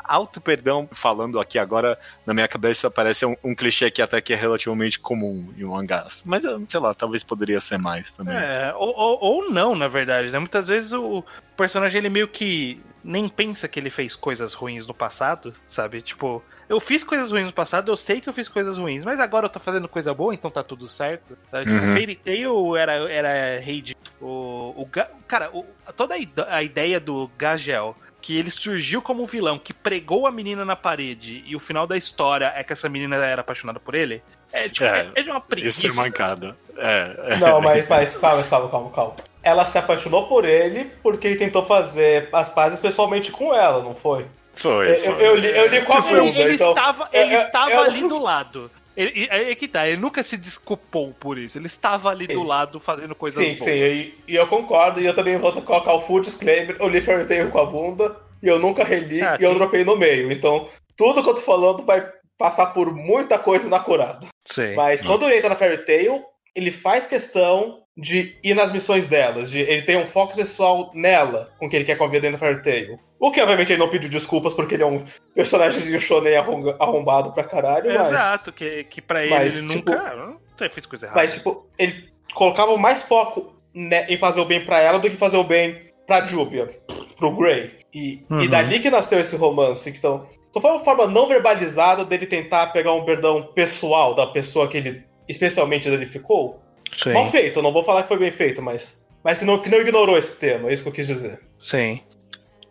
Auto-perdão, falando aqui agora, na minha cabeça parece um, um clichê que até que é relativamente comum em mangás. Mas, sei lá, talvez poderia ser mais também. É, ou, ou, ou não, na verdade, né? Muitas vezes o personagem ele meio que nem pensa que ele fez coisas ruins no passado, sabe? Tipo, eu fiz coisas ruins no passado, eu sei que eu fiz coisas ruins, mas agora eu tô fazendo coisa boa, então tá tudo certo. Sabe? Tipo, Uhum. Fairy Tail era, era rei de. O, o, Ga- cara, o- toda a, ide- a ideia do Gagel. Que ele surgiu como um vilão que pregou a menina na parede e o final da história é que essa menina era apaixonada por ele. É, tipo, É, é, é de uma preguiça. Isso é mancada. É, é. Não, mas, mas calma, calma, calma, calma. Ela se apaixonou por ele porque ele tentou fazer as pazes pessoalmente com ela, não foi? Foi. Eu, foi. eu li, eu li com a Tipo, ele, bunda, ele então. estava, ele eu- estava ali do lado. Ele, é é que tá, ele nunca se desculpou por isso. Ele estava ali do Sim. lado fazendo coisas Sim, boas. sim, e, e eu concordo, e eu também vou colocar o full disclaimer, eu li Fairy Tail com a bunda, e eu nunca reli, Ah, e eu sim. dropei no meio. Então, tudo que eu tô falando vai passar por muita coisa inacurada. Sim. Mas quando ele entra na Fairy Tail, ele faz questão de ir nas missões delas, de ele tem um foco pessoal nela, com que ele quer com a vida dentro da Fairy Tail. O que, obviamente, ele não pediu desculpas, porque ele é um personagemzinho shonen arrom- arrombado pra caralho, mas... Exato, que, que pra ele mas, ele tipo, nunca. Não fez coisa errada. Mas, tipo, ele colocava mais foco né, em fazer o bem pra ela do que fazer o bem pra Júbia, pro Grey. E, Uhum. e dali que nasceu esse romance. Então, então foi uma forma não verbalizada dele tentar pegar um perdão pessoal da pessoa que ele especialmente danificou. Sim, Mal feito, não vou falar que foi bem feito, mas, mas que, não, que não ignorou esse tema, é isso que eu quis dizer. sim.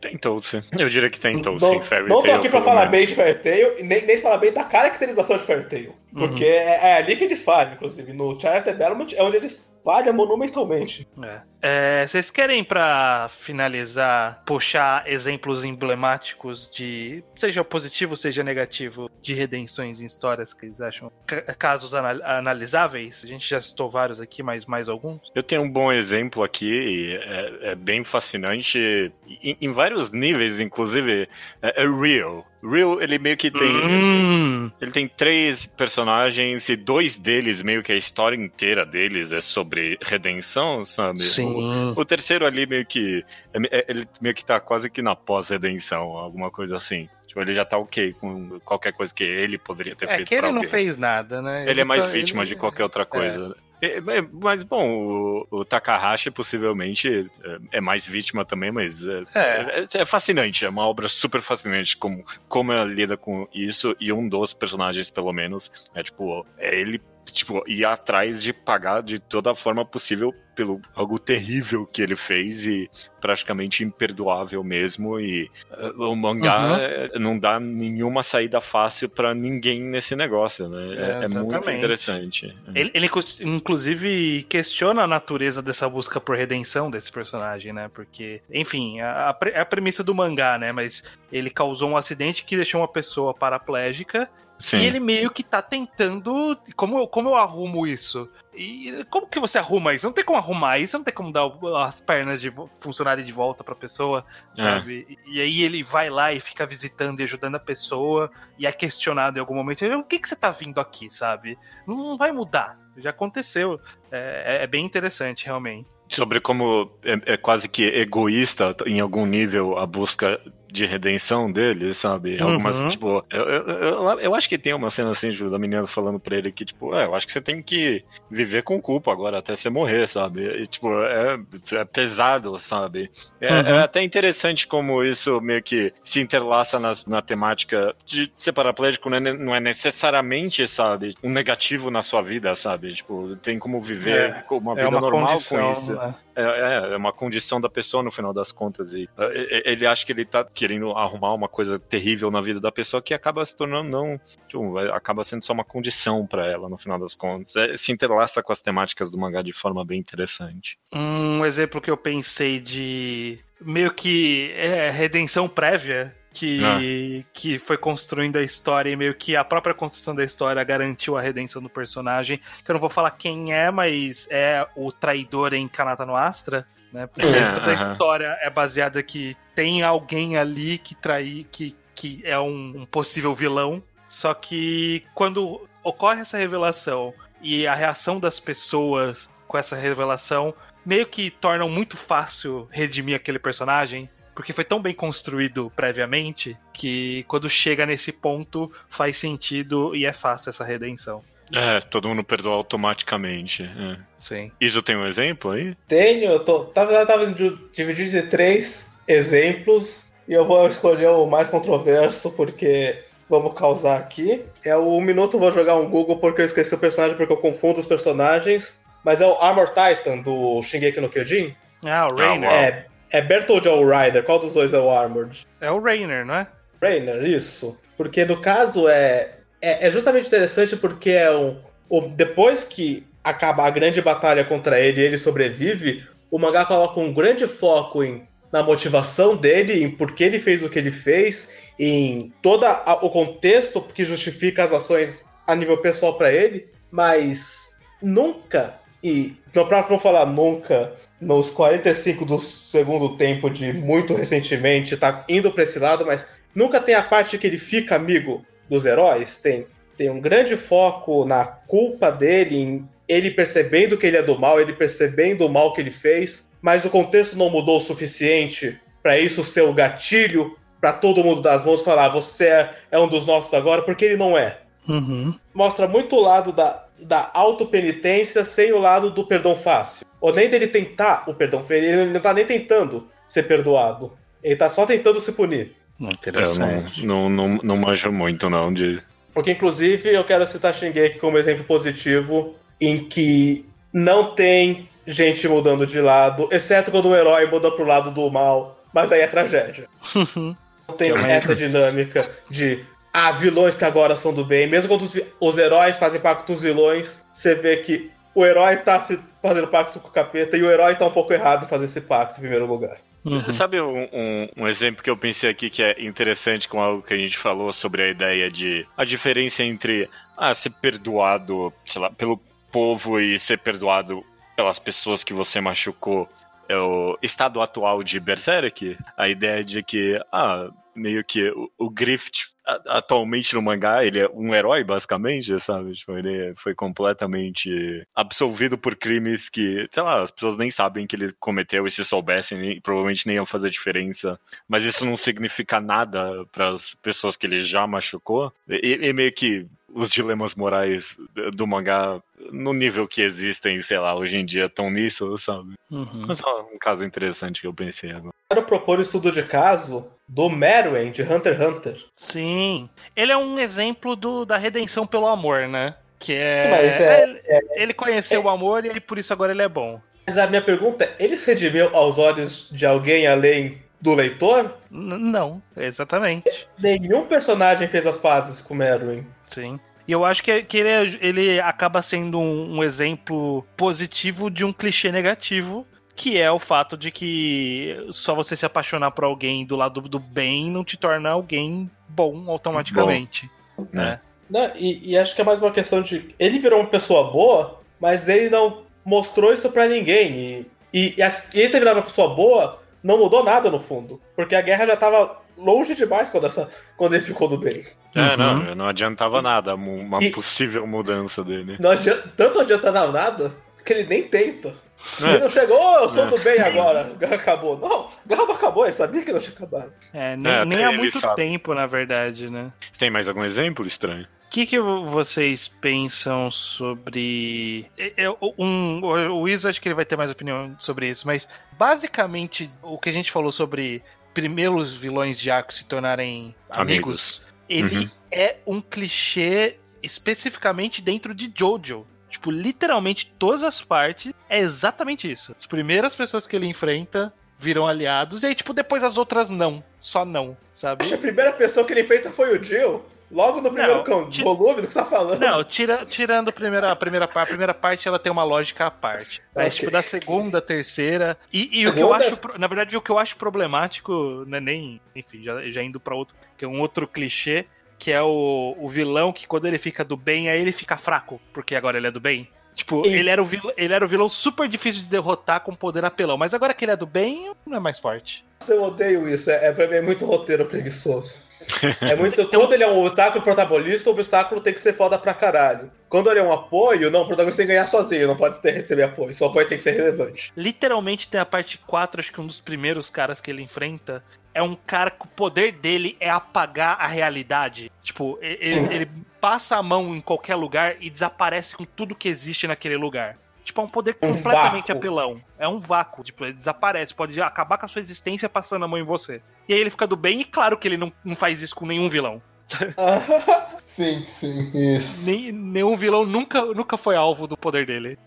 Tentou-se. Eu diria que tentou, não sim, Fairy não tô aqui pra falar menos. bem de Fairy Tail, e nem, nem falar bem da caracterização de Fairy Tail. Uhum. Porque é, é ali que eles falham, inclusive. No Character Development é onde eles falham monumentalmente. É. É, vocês querem, pra finalizar, puxar exemplos emblemáticos de, seja positivo, seja negativo, de redenções em histórias que eles acham ca- casos anal- analisáveis? A gente já citou vários aqui, mas mais alguns? Eu tenho um bom exemplo aqui, e é, é bem fascinante, em, em vários níveis, inclusive, é, é Real. Real, ele meio que tem... Hum, Ele tem três personagens e dois deles, meio que a história inteira deles é sobre redenção, sabe? sim. O, o terceiro ali meio que. é- é- Ele meio que tá quase que na pós-redenção, alguma coisa assim. Tipo, ele já tá ok com qualquer coisa que ele poderia ter É feito que ele pra não alguém. fez nada, né? Ele é mais tá- vítima ele- de qualquer outra coisa. É, é, mas, bom, o, o Takahashi possivelmente é, é mais vítima também, mas é, É. é- fascinante. É uma obra super fascinante como, como ela lida com isso. E um dos personagens, pelo menos, é tipo, é ele tipo, ir atrás de pagar de toda forma possível pelo algo terrível que ele fez e praticamente imperdoável mesmo. E eh, o mangá Uhum. não dá nenhuma saída fácil pra ninguém nesse negócio, né? É, É, é muito interessante. Ele, ele, cus- inclusive, questiona a natureza dessa busca por redenção desse personagem, né? Porque, enfim, a, a é a premissa do mangá, né? Mas ele causou um acidente que deixou uma pessoa paraplégica Sim. e ele meio que tá tentando. Como eu, como eu arrumo isso? E como que você arruma isso? Não tem como arrumar isso, não tem como dar as pernas de funcionarem de volta pra pessoa, sabe? E aí ele vai lá e fica visitando e ajudando a pessoa e é questionado em algum momento. O que, que você tá vindo aqui, sabe? Não, não vai mudar. Já aconteceu. É, é- é bem interessante, realmente. Sobre como é, é quase que egoísta em algum nível a busca de redenção dele, sabe? Algumas, Uhum. tipo, eu, eu, eu, eu acho que tem uma cena assim da menina falando pra ele que, tipo, é, eu acho que você tem que viver com culpa agora até você morrer, sabe? E, tipo, é, é pesado, sabe? É, Uhum. é até interessante como isso meio que se interlaça nas- na, temática de ser paraplégico, não é, não é necessariamente, sabe, um negativo na sua vida, sabe? Tipo, tem como viver É, uma é vida uma normal condição. com isso. né? É, é, é uma condição da pessoa no final das contas. E é, é, ele acha que ele tá querendo arrumar uma coisa terrível na vida da pessoa que acaba se tornando não. Tipo, acaba sendo só uma condição pra ela no final das contas. É, se interlaça com as temáticas do mangá de forma bem interessante. Um exemplo que eu pensei de meio que é, redenção prévia que, que foi construindo a história e meio que a própria construção da história garantiu a redenção do personagem. Que eu não vou falar quem é, mas é o traidor em Kanata no Astra. Né? Porque É, toda a aham. história é baseada que tem alguém ali que trai, que, que é um, um possível vilão. Só que quando ocorre essa revelação e a reação das pessoas com essa revelação meio que tornam muito fácil redimir aquele personagem, porque foi tão bem construído previamente que quando chega nesse ponto faz sentido e é fácil essa redenção. É, todo mundo perdoa automaticamente. é. Sim. Isso tem um exemplo aí? Tenho, eu tô. Tava, tava di- dividido em três exemplos e eu vou escolher o mais controverso porque vamos causar aqui. É o um minuto eu vou jogar um Google porque eu esqueci o personagem porque eu confundo os personagens. Mas é o Armor Titan do Shingeki no Kyojin. Ah, o Rainer. uau. É, é Bertold ou Ryder? Qual dos dois é o Armored? É o Rainer, não é? Rainer, isso. Porque no caso é, é, é justamente interessante porque é um, o, depois que acaba a grande batalha contra ele e ele sobrevive, o mangá coloca um grande foco em, na motivação dele, em por que ele fez o que ele fez, em todo o contexto que justifica as ações a nível pessoal pra ele, mas nunca, e não pra não falar nunca, nos 45 do segundo tempo de muito recentemente, tá indo pra esse lado, mas nunca tem a parte que ele fica amigo dos heróis. Tem, tem um grande foco na culpa dele, em ele percebendo que ele é do mal, ele percebendo o mal que ele fez, mas o contexto não mudou o suficiente pra isso ser o gatilho pra todo mundo das mãos falar você é, é um dos nossos agora, porque ele não é. Uhum. Mostra muito o lado da, da autopenitência sem o lado do perdão fácil. Ou nem dele tentar o perdão. Ele não tá nem tentando ser perdoado. Ele tá só tentando se punir. Eu Interessante. não, não, não, não manjo muito, não, de. Porque, inclusive, eu quero citar Shingeki como exemplo positivo em que não tem gente mudando de lado, exceto quando o herói muda pro lado do mal, mas aí é tragédia. Não tem essa dinâmica de ah, vilões que agora são do bem. Mesmo quando os, os heróis fazem pacto com os vilões, você vê que o herói tá se fazendo pacto com o capeta e o herói tá um pouco errado em fazer esse pacto em primeiro lugar. Uhum. Sabe um, um, um exemplo que eu pensei aqui que é interessante com algo que a gente falou sobre a ideia de a diferença entre ah, ser perdoado, sei lá, pelo povo e ser perdoado pelas pessoas que você machucou é o estado atual de Berserk, a ideia de que, ah, meio que o, o Grift atualmente no mangá, ele é um herói, basicamente, sabe? Tipo, ele foi completamente absolvido por crimes que, sei lá, as pessoas nem sabem que ele cometeu e se soubessem, nem- provavelmente nem iam fazer diferença. Mas isso não significa nada para as pessoas que ele já machucou. E, e meio que os dilemas morais do mangá no nível que existem, sei lá, hoje em dia estão nisso, sabe? Uhum. Mas é um caso interessante que eu pensei agora. Quero propor um estudo de caso do Meruem de Hunter x Hunter. Sim. Ele é um exemplo do, da redenção pelo amor, né? Que é. Mas é- ele, ele conheceu o amor e por isso agora ele é bom. Mas a minha pergunta é: ele se redimiu aos olhos de alguém além do leitor? N- não, exatamente. Nenhum personagem fez as pazes com o Meruem. Sim. E eu acho que, que ele, é- ele acaba sendo um, um exemplo positivo de um clichê negativo, que é o fato de que só você se apaixonar por alguém do lado do bem não te torna alguém bom automaticamente. né? Né? E, e acho que é mais uma questão de. Ele virou uma pessoa boa, mas ele não mostrou isso pra ninguém. E, e, e e ele ter virado uma pessoa boa não mudou nada no fundo. Porque a guerra já tava longe demais quando, essa, quando ele ficou do bem. É, Uhum. não, não adiantava nada uma E- possível mudança dele. Não adianta, tanto não adianta não nada, que ele nem tenta. É. Ele não chegou, "Oh, eu sou É. do bem agora, guerra acabou. Não, guerra não acabou, ele sabia que não tinha acabado. É, nem, É, nem há muito sabe. tempo, na verdade, né? Tem mais algum exemplo estranho? O que, que vocês pensam sobre. é, é, Um, o Wiz acho que ele vai ter mais opinião sobre isso, mas basicamente o que a gente falou sobre primeiros vilões de arco se tornarem amigos, ele Uhum. é um clichê especificamente dentro de Jojo. Tipo, literalmente todas as partes é exatamente isso. As primeiras pessoas que ele enfrenta viram aliados, e aí, tipo, depois as outras não. Só não, sabe? Acho que a primeira pessoa que ele enfrenta foi o Jill. Logo no primeiro Não, cão- ti- volume do que você tá falando. Não, tira, tirando a primeira, a primeira parte, a primeira parte ela tem uma lógica à parte. Mas, Ok. tipo, da segunda, terceira. E, e o que eu acho. Na verdade, o que eu acho problemático, não é nem. Enfim, já, já indo pra outro. Que é um outro clichê, que é o, o vilão que quando ele fica do bem, aí ele fica fraco, porque agora ele é do bem. Tipo, E- ele era, o vilão, ele era o vilão super difícil de derrotar com poder apelão. Mas agora que ele é do bem, não é mais forte. Eu odeio isso, é, é pra mim é muito roteiro preguiçoso. É muito. Então- Quando ele é um obstáculo protagonista, o obstáculo tem que ser foda pra caralho. Quando ele é um apoio, não, o protagonista tem que ganhar sozinho, não pode ter receber apoio. Só apoio tem que ser relevante. Literalmente tem a parte 4, acho que um dos primeiros caras que ele enfrenta é um cara que o poder dele é apagar a realidade. Tipo, ele, ele passa a mão em qualquer lugar e desaparece com tudo que existe naquele lugar. Tipo, é um poder Um completamente vácuo. apelão. É um vácuo. Tipo, ele desaparece, pode acabar com a sua existência passando a mão em você. E aí ele fica do bem, e claro que ele não, não faz isso com nenhum vilão. sim, sim, isso. Nem, nenhum vilão nunca, nunca foi alvo do poder dele.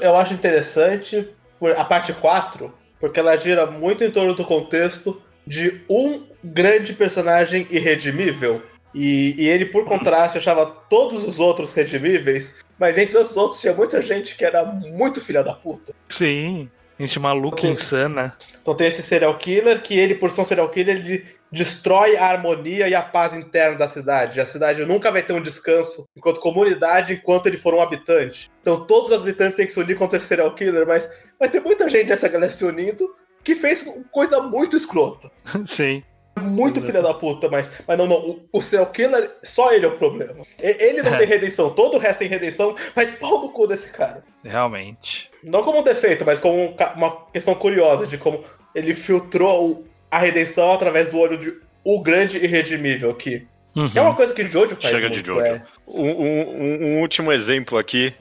Eu acho interessante a parte 4, porque ela gira muito em torno do contexto de um grande personagem irredimível. E, e ele, por contraste, achava todos os outros redimíveis, mas entre os outros tinha muita gente que era muito filha da puta. Sim. Gente maluca, Ok. insana. Então tem esse serial killer que ele, por ser um serial killer, ele destrói a harmonia e a paz interna da cidade. A cidade nunca vai ter um descanso enquanto comunidade, enquanto ele for um habitante. Então todos os habitantes têm que se unir contra esse serial killer, mas vai ter muita gente dessa galera se unindo que fez coisa muito escrota. Sim. Muito filha da puta, mas, mas não, não. O, o serial killer, só ele é o problema. Ele não É. tem redenção, todo o resto tem redenção, mas pau no cu desse cara. Realmente. Não como um defeito, mas como um uma questão curiosa de como ele filtrou a redenção através do olho de o grande irredimível, que Uhum. é uma coisa que Jojo faz Chega muito, de Jojo. é. Um- um- um último exemplo aqui,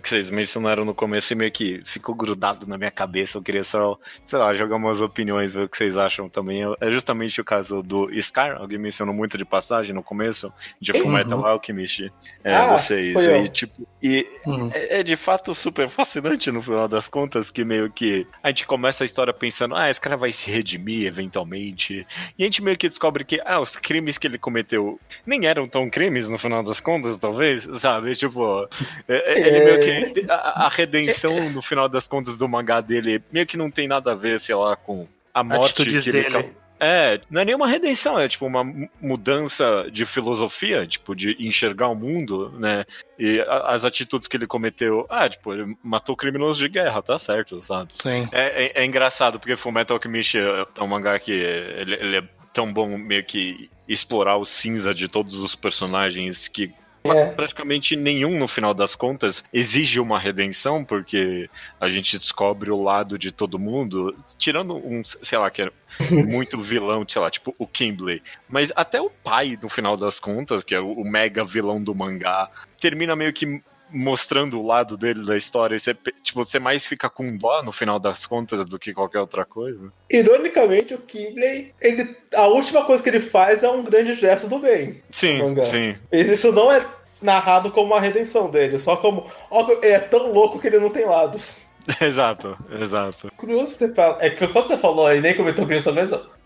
que vocês mencionaram no começo e meio que ficou grudado na minha cabeça. Eu queria só, sei lá, jogar umas opiniões, ver o que vocês acham também. É justamente o caso do Scar, alguém mencionou muito de passagem no começo, de Uhum. Fullmetal Alchemist. É, Ah, vocês. E, tipo, e Uhum. é, é de fato super fascinante no final das contas, que meio que a gente começa a história pensando, ah, esse cara vai se redimir eventualmente. E a gente meio que descobre que, ah, os crimes que ele cometeu nem eram tão crimes no final das contas, talvez, sabe? Tipo, é- é- ele meio que. A, a redenção no final das contas do mangá dele meio que não tem nada a ver, sei lá, com a morte que ele dele. cau- é, não é nenhuma redenção, é tipo uma mu- mudança de filosofia, tipo, de enxergar o mundo, né? E a- as atitudes que ele cometeu, ah, tipo, ele matou criminosos de guerra, tá certo, sabe? Sim. É, é, é engraçado, porque Fullmetal Alchemist é é um mangá que ele, ele é tão bom meio que explorar o cinza de todos os personagens que É. praticamente nenhum, no final das contas, exige uma redenção, porque a gente descobre o lado de todo mundo, tirando um, sei lá, que é muito vilão, sei lá, tipo o Kimbley. Mas até o pai, no final das contas, que é o, o mega vilão do mangá, termina meio que mostrando o lado dele da história. Você, tipo, você mais fica com dó no final das contas do que qualquer outra coisa. Ironicamente, o Kimbley, ele, a última coisa que ele faz é um grande gesto do bem. Sim, sim. Isso não é narrado como uma redenção dele, só como. Ó, ele é tão louco que ele não tem lados. Exato, exato. Curioso você fala. É que quando você falou, ele nem comentou que também.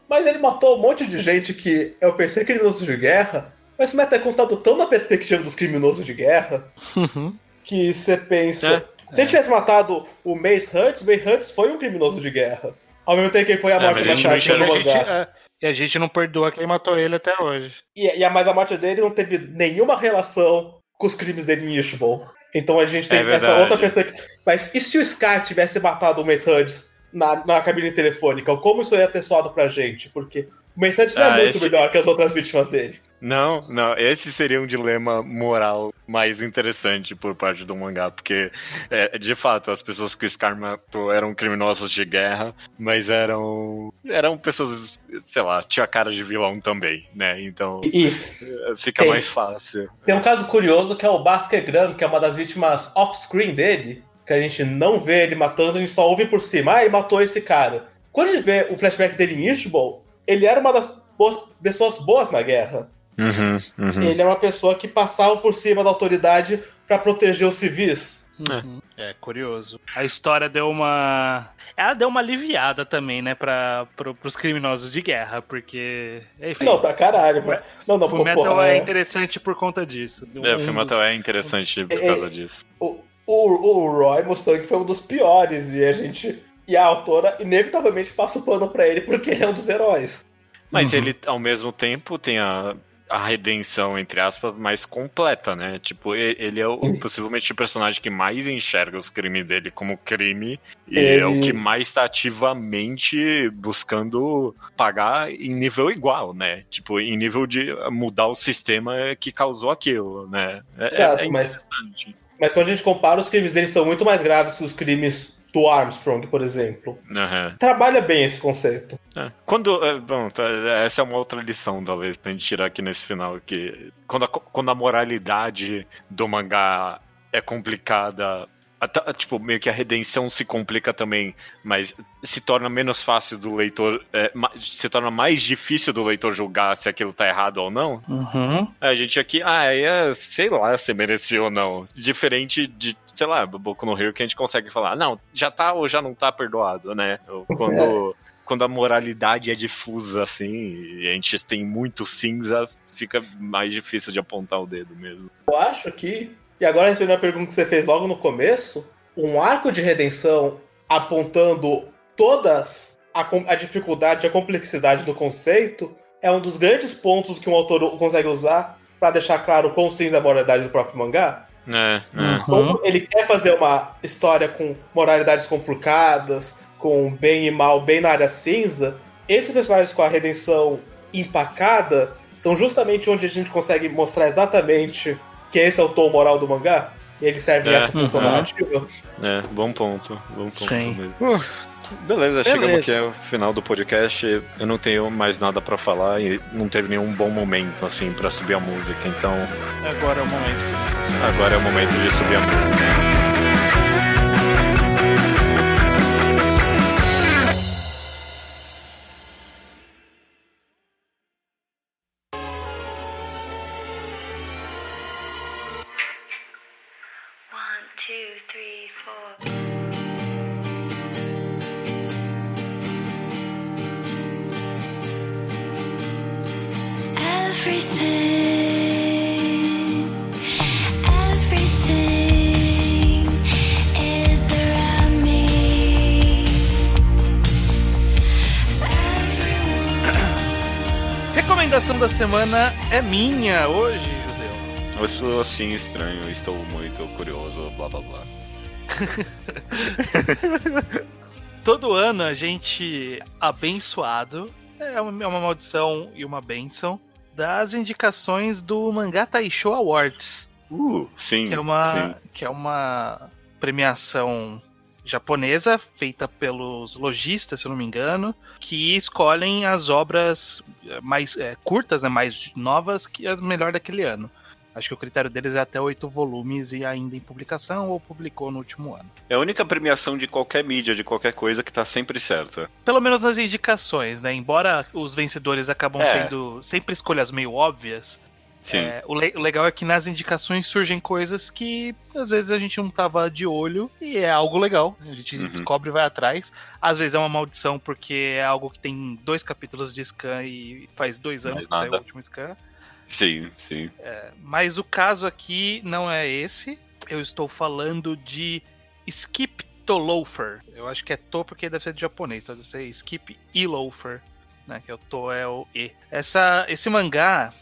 Mas ele matou um monte de gente que eu pensei criminoso de guerra, mas o Meta é contado tão na perspectiva dos criminosos de guerra que você pensa. Se ele tivesse matado o Mace Hutz, o Mace Hutz foi um criminoso de guerra. Ao mesmo tempo que ele foi a É, morte mais não trágica do mangá. é, e a gente não perdoa quem matou ele até hoje. E, e a, mas a morte dele não teve nenhuma relação com os crimes dele em Ishbal. Então a gente tem É essa verdade. outra perspectiva. Mas e se o Scar tivesse matado o Mace Hudds na, na cabine telefônica? Como isso ia ter soado pra gente? Porque o Hudds não é Ah, muito esse- melhor que as outras vítimas dele. Não, não, esse seria um dilema moral mais interessante por parte do mangá, porque, é, de fato, as pessoas que o Scar matou eram criminosos de guerra, mas eram eram pessoas, sei lá, tinha cara de vilão também, né? Então E, é, fica Tem. mais fácil. tem um caso curioso que é o Basker Gram, que é uma das vítimas off-screen dele, que a gente não vê ele matando, a gente só ouve por cima. Ah, ele matou esse cara. Quando a gente vê o flashback dele em Ishbal, ele era uma das boas- pessoas boas na guerra. Uhum, uhum. Ele é uma pessoa que passava por cima da autoridade pra proteger os civis. É, curioso. A história deu uma. Ela deu uma aliviada também, né, pra, pro, pros criminosos de guerra, porque. Enfim. Não, pra caralho. Pra... Não, não, o Metal porra, é é- interessante por conta disso. É, o Um filme dos- até é interessante por É, causa disso. o, o, o Roy mostrou que foi um dos piores e a gente. E a autora, inevitavelmente, passa o pano pra ele porque ele é um dos heróis. Mas Uhum. ele, ao mesmo tempo, tem a, a redenção, entre aspas, mais completa, né? Tipo, ele é o, possivelmente o personagem que mais enxerga os crimes dele como crime e Ele- é o que mais está ativamente buscando pagar em nível igual, né? Tipo, em nível de mudar o sistema que causou aquilo, né? É, Exato, é mas, interessante. mas quando a gente compara, os crimes dele são muito mais graves que os crimes do Armstrong, por exemplo. Aham. Trabalha bem esse conceito. É. Quando. é, Bom, tá, essa é uma outra lição, talvez, pra gente tirar aqui nesse final. Que quando a, quando a moralidade do mangá é complicada. Tipo, meio que a redenção se complica também, mas se torna menos fácil do leitor. é, se torna mais difícil do leitor julgar se aquilo tá errado ou não. Uhum. A gente aqui, ah, é, sei lá se merecia ou não. Diferente de, sei lá, Boku no Hero, que a gente consegue falar, não, já tá ou já não tá perdoado, né? Ou Quando, quando a moralidade é difusa, assim, e a gente tem muito cinza, fica mais difícil de apontar o dedo mesmo. Eu acho que, e agora respondendo a pergunta que você fez logo no começo, um arco de redenção apontando todas a, a dificuldade e a complexidade do conceito é um dos grandes pontos que um autor consegue usar para deixar claro quão cinza é a moralidade do próprio mangá. É, é. Uhum. Como ele quer fazer uma história com moralidades complicadas, com bem e mal bem na área cinza, esses personagens com a redenção empacada são justamente onde a gente consegue mostrar exatamente que esse é o tom moral do mangá. E ele serve É, essa função uhum. narrativa. É, bom ponto. Bom ponto Sim. mesmo. Uh, beleza, Beleza. chegamos aqui ao final do podcast. Eu não tenho mais nada pra falar e não teve nenhum bom momento, assim, pra subir a música. Então, Agora é o momento. agora é o momento de subir a música. Two, three, four. Everything, everything is around me. Everyone. Recomendação da semana é minha hoje. Eu sou assim estranho, estou muito curioso, blá blá blá. Todo ano a gente abençoado, é uma, é uma maldição e uma benção, das indicações do Mangá Taisho Awards, Uh, sim. que é uma, sim. que é uma premiação japonesa feita pelos lojistas, se eu não me engano, que escolhem as obras mais eh, curtas, né, mais novas, que as melhor daquele ano. Acho que o critério deles é até oito volumes e ainda em publicação ou publicou no último ano. É a única premiação de qualquer mídia, de qualquer coisa que tá sempre certa. Pelo menos nas indicações, né? Embora os vencedores acabam É. sendo sempre escolhas meio óbvias, Sim. é, o, le- o legal é que nas indicações surgem coisas que às vezes a gente não tava de olho e é algo legal. A gente Uhum. descobre e vai atrás. Às vezes é uma maldição porque é algo que tem dois capítulos de scan e faz dois anos que saiu o último scan. Sim, sim. Mas o caso aqui não é esse. Eu estou falando de Skip to Loafer. Eu acho que é To porque deve ser de japonês, então deve ser Skip e Loafer, né? Que é o To é o E. Essa, esse mangá,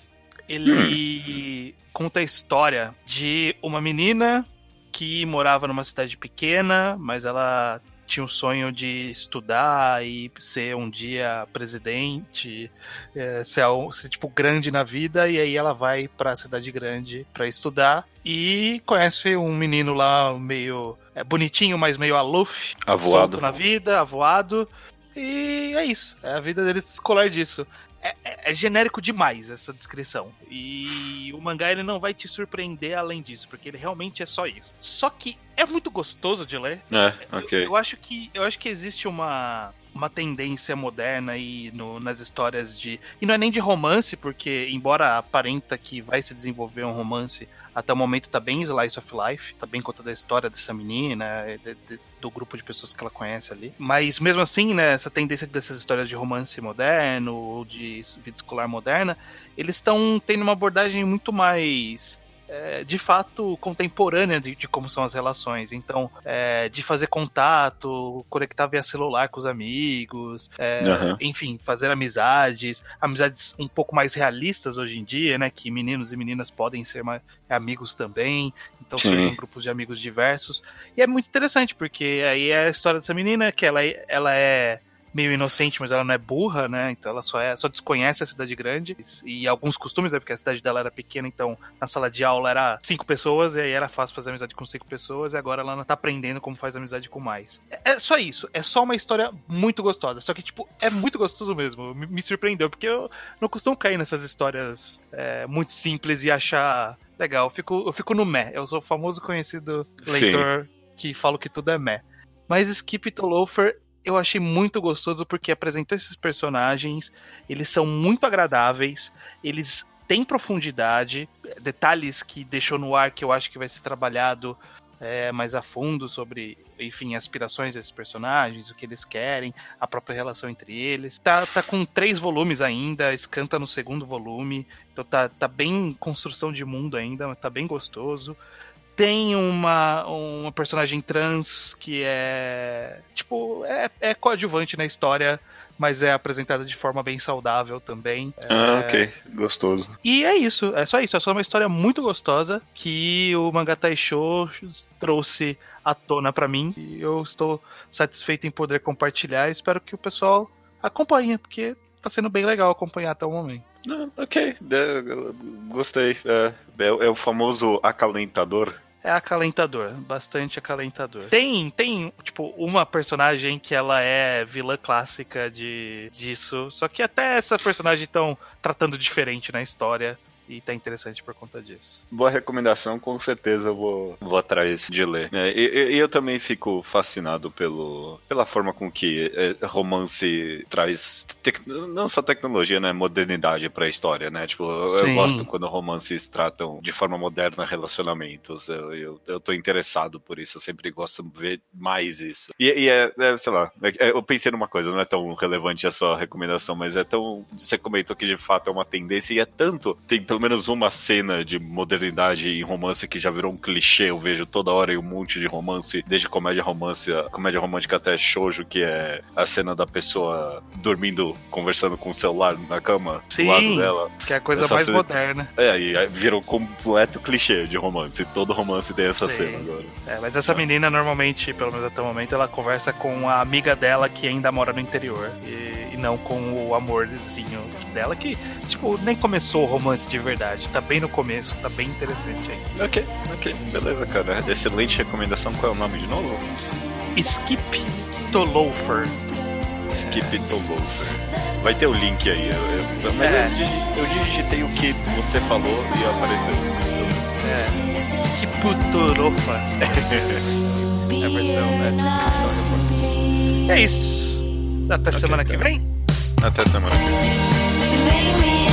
ele conta a história de uma menina que morava numa cidade pequena, mas ela tinha o sonho de estudar e ser um dia presidente, é, ser, ser, tipo grande na vida e aí ela vai pra cidade grande pra estudar e conhece um menino lá meio é, bonitinho, mas meio aloof, Avoado. solto na vida, avoado. E é isso, é a vida dele escolar disso. É, é- é genérico demais essa descrição. E o mangá ele não vai te surpreender além disso, porque ele realmente é só isso. Só que é muito gostoso de ler. É, ok. Eu acho que eu acho que existe uma uma tendência moderna aí no, nas histórias de e não é nem de romance porque embora aparenta que vai se desenvolver um romance até o momento tá bem slice of life tá bem contando a história dessa menina de- de- do grupo de pessoas que ela conhece ali. Mas mesmo assim né essa tendência dessas histórias de romance moderno ou de vida escolar moderna eles estão tendo uma abordagem muito mais é, de fato contemporânea de, de como são as relações. Então, é, de fazer contato, conectar via celular com os amigos, é, Aham. enfim, fazer amizades, amizades um pouco mais realistas hoje em dia, né? Que meninos e meninas podem ser mais amigos também. Então Sim. surgem grupos de amigos diversos. E é muito interessante, porque aí é a história dessa menina, que ela, ela é meio inocente, mas ela não é burra, né? Então ela só é, só desconhece a cidade grande e alguns costumes, né? Porque a cidade dela era pequena, então na sala de aula era cinco pessoas e aí era fácil fazer amizade com cinco pessoas e agora ela não tá aprendendo como faz amizade com mais. É, é só isso, é só uma história muito gostosa, só que tipo é muito gostoso mesmo. Me, me surpreendeu porque eu não costumo cair nessas histórias é, muito simples e achar legal. Eu fico, eu fico no meh. Eu sou o famoso conhecido Sim. leitor que falo que tudo é meh. Mas Skip to Loafer eu achei muito gostoso porque apresentou esses personagens, eles são muito agradáveis, eles têm profundidade, detalhes que deixou no ar que eu acho que vai ser trabalhado é, mais a fundo sobre, enfim, aspirações desses personagens, o que eles querem, a própria relação entre eles. Tá, tá com três volumes ainda, escanta no segundo volume, então tá, tá bem construção de mundo ainda, tá bem gostoso tem uma, uma personagem trans que é. Tipo, é, é coadjuvante na história, mas é apresentada de forma bem saudável também. Ah, ok. Gostoso. E é isso, é só isso. É só uma história muito gostosa que o Manga Taisho trouxe à tona pra mim. E eu estou satisfeito em poder compartilhar. Espero que o pessoal acompanhe, porque tá sendo bem legal acompanhar até o momento. Ah, ok. É, gostei. É, é, é o famoso acalentador. É acalentador, bastante acalentador. Tem, tem, tipo, uma personagem que ela é vilã clássica de disso, só que até essa personagem estão tratando diferente na história e tá interessante por conta disso. Boa recomendação, com certeza eu vou, vou atrás de ler. É, e, e- eu também fico fascinado pelo, pela forma com que é, romance traz tec- não só tecnologia, né, modernidade pra história, né? Tipo, eu, eu gosto quando romances tratam de forma moderna relacionamentos. Eu, eu, eu tô interessado por isso, eu sempre gosto de ver mais isso. E, e é, é, sei lá, é- é- eu pensei numa coisa, não é tão relevante a sua recomendação, mas é tão. Você comentou que de fato é uma tendência e é tanto. Tem pelo menos uma cena de modernidade em romance que já virou um clichê. Eu vejo toda hora em um monte de romance, desde comédia romance, comédia romântica até shoujo, que é a cena da pessoa dormindo, conversando com o celular na cama Sim. do lado dela. Que é a coisa Essa mais cena- moderna. É, e virou um completo clichê de romance. Todo romance tem essa Sim. cena agora. É, mas essa menina normalmente, pelo menos até o momento, ela conversa com a amiga dela que ainda mora no interior. E, e não com o amorzinho dela, que, tipo, nem começou o romance de verdade. Tá bem no começo, tá bem interessante aí. Ok, ok, beleza, cara. Excelente recomendação. Qual é o nome de novo? Skip to Loafer. Skip to Loafer. Vai ter o link aí. Eu, eu, mas É. eu, digi- eu digitei o que você falou e apareceu. É. Skip to Loafer. é a versão, né? É isso. Até semana que vem. Até semana que vem.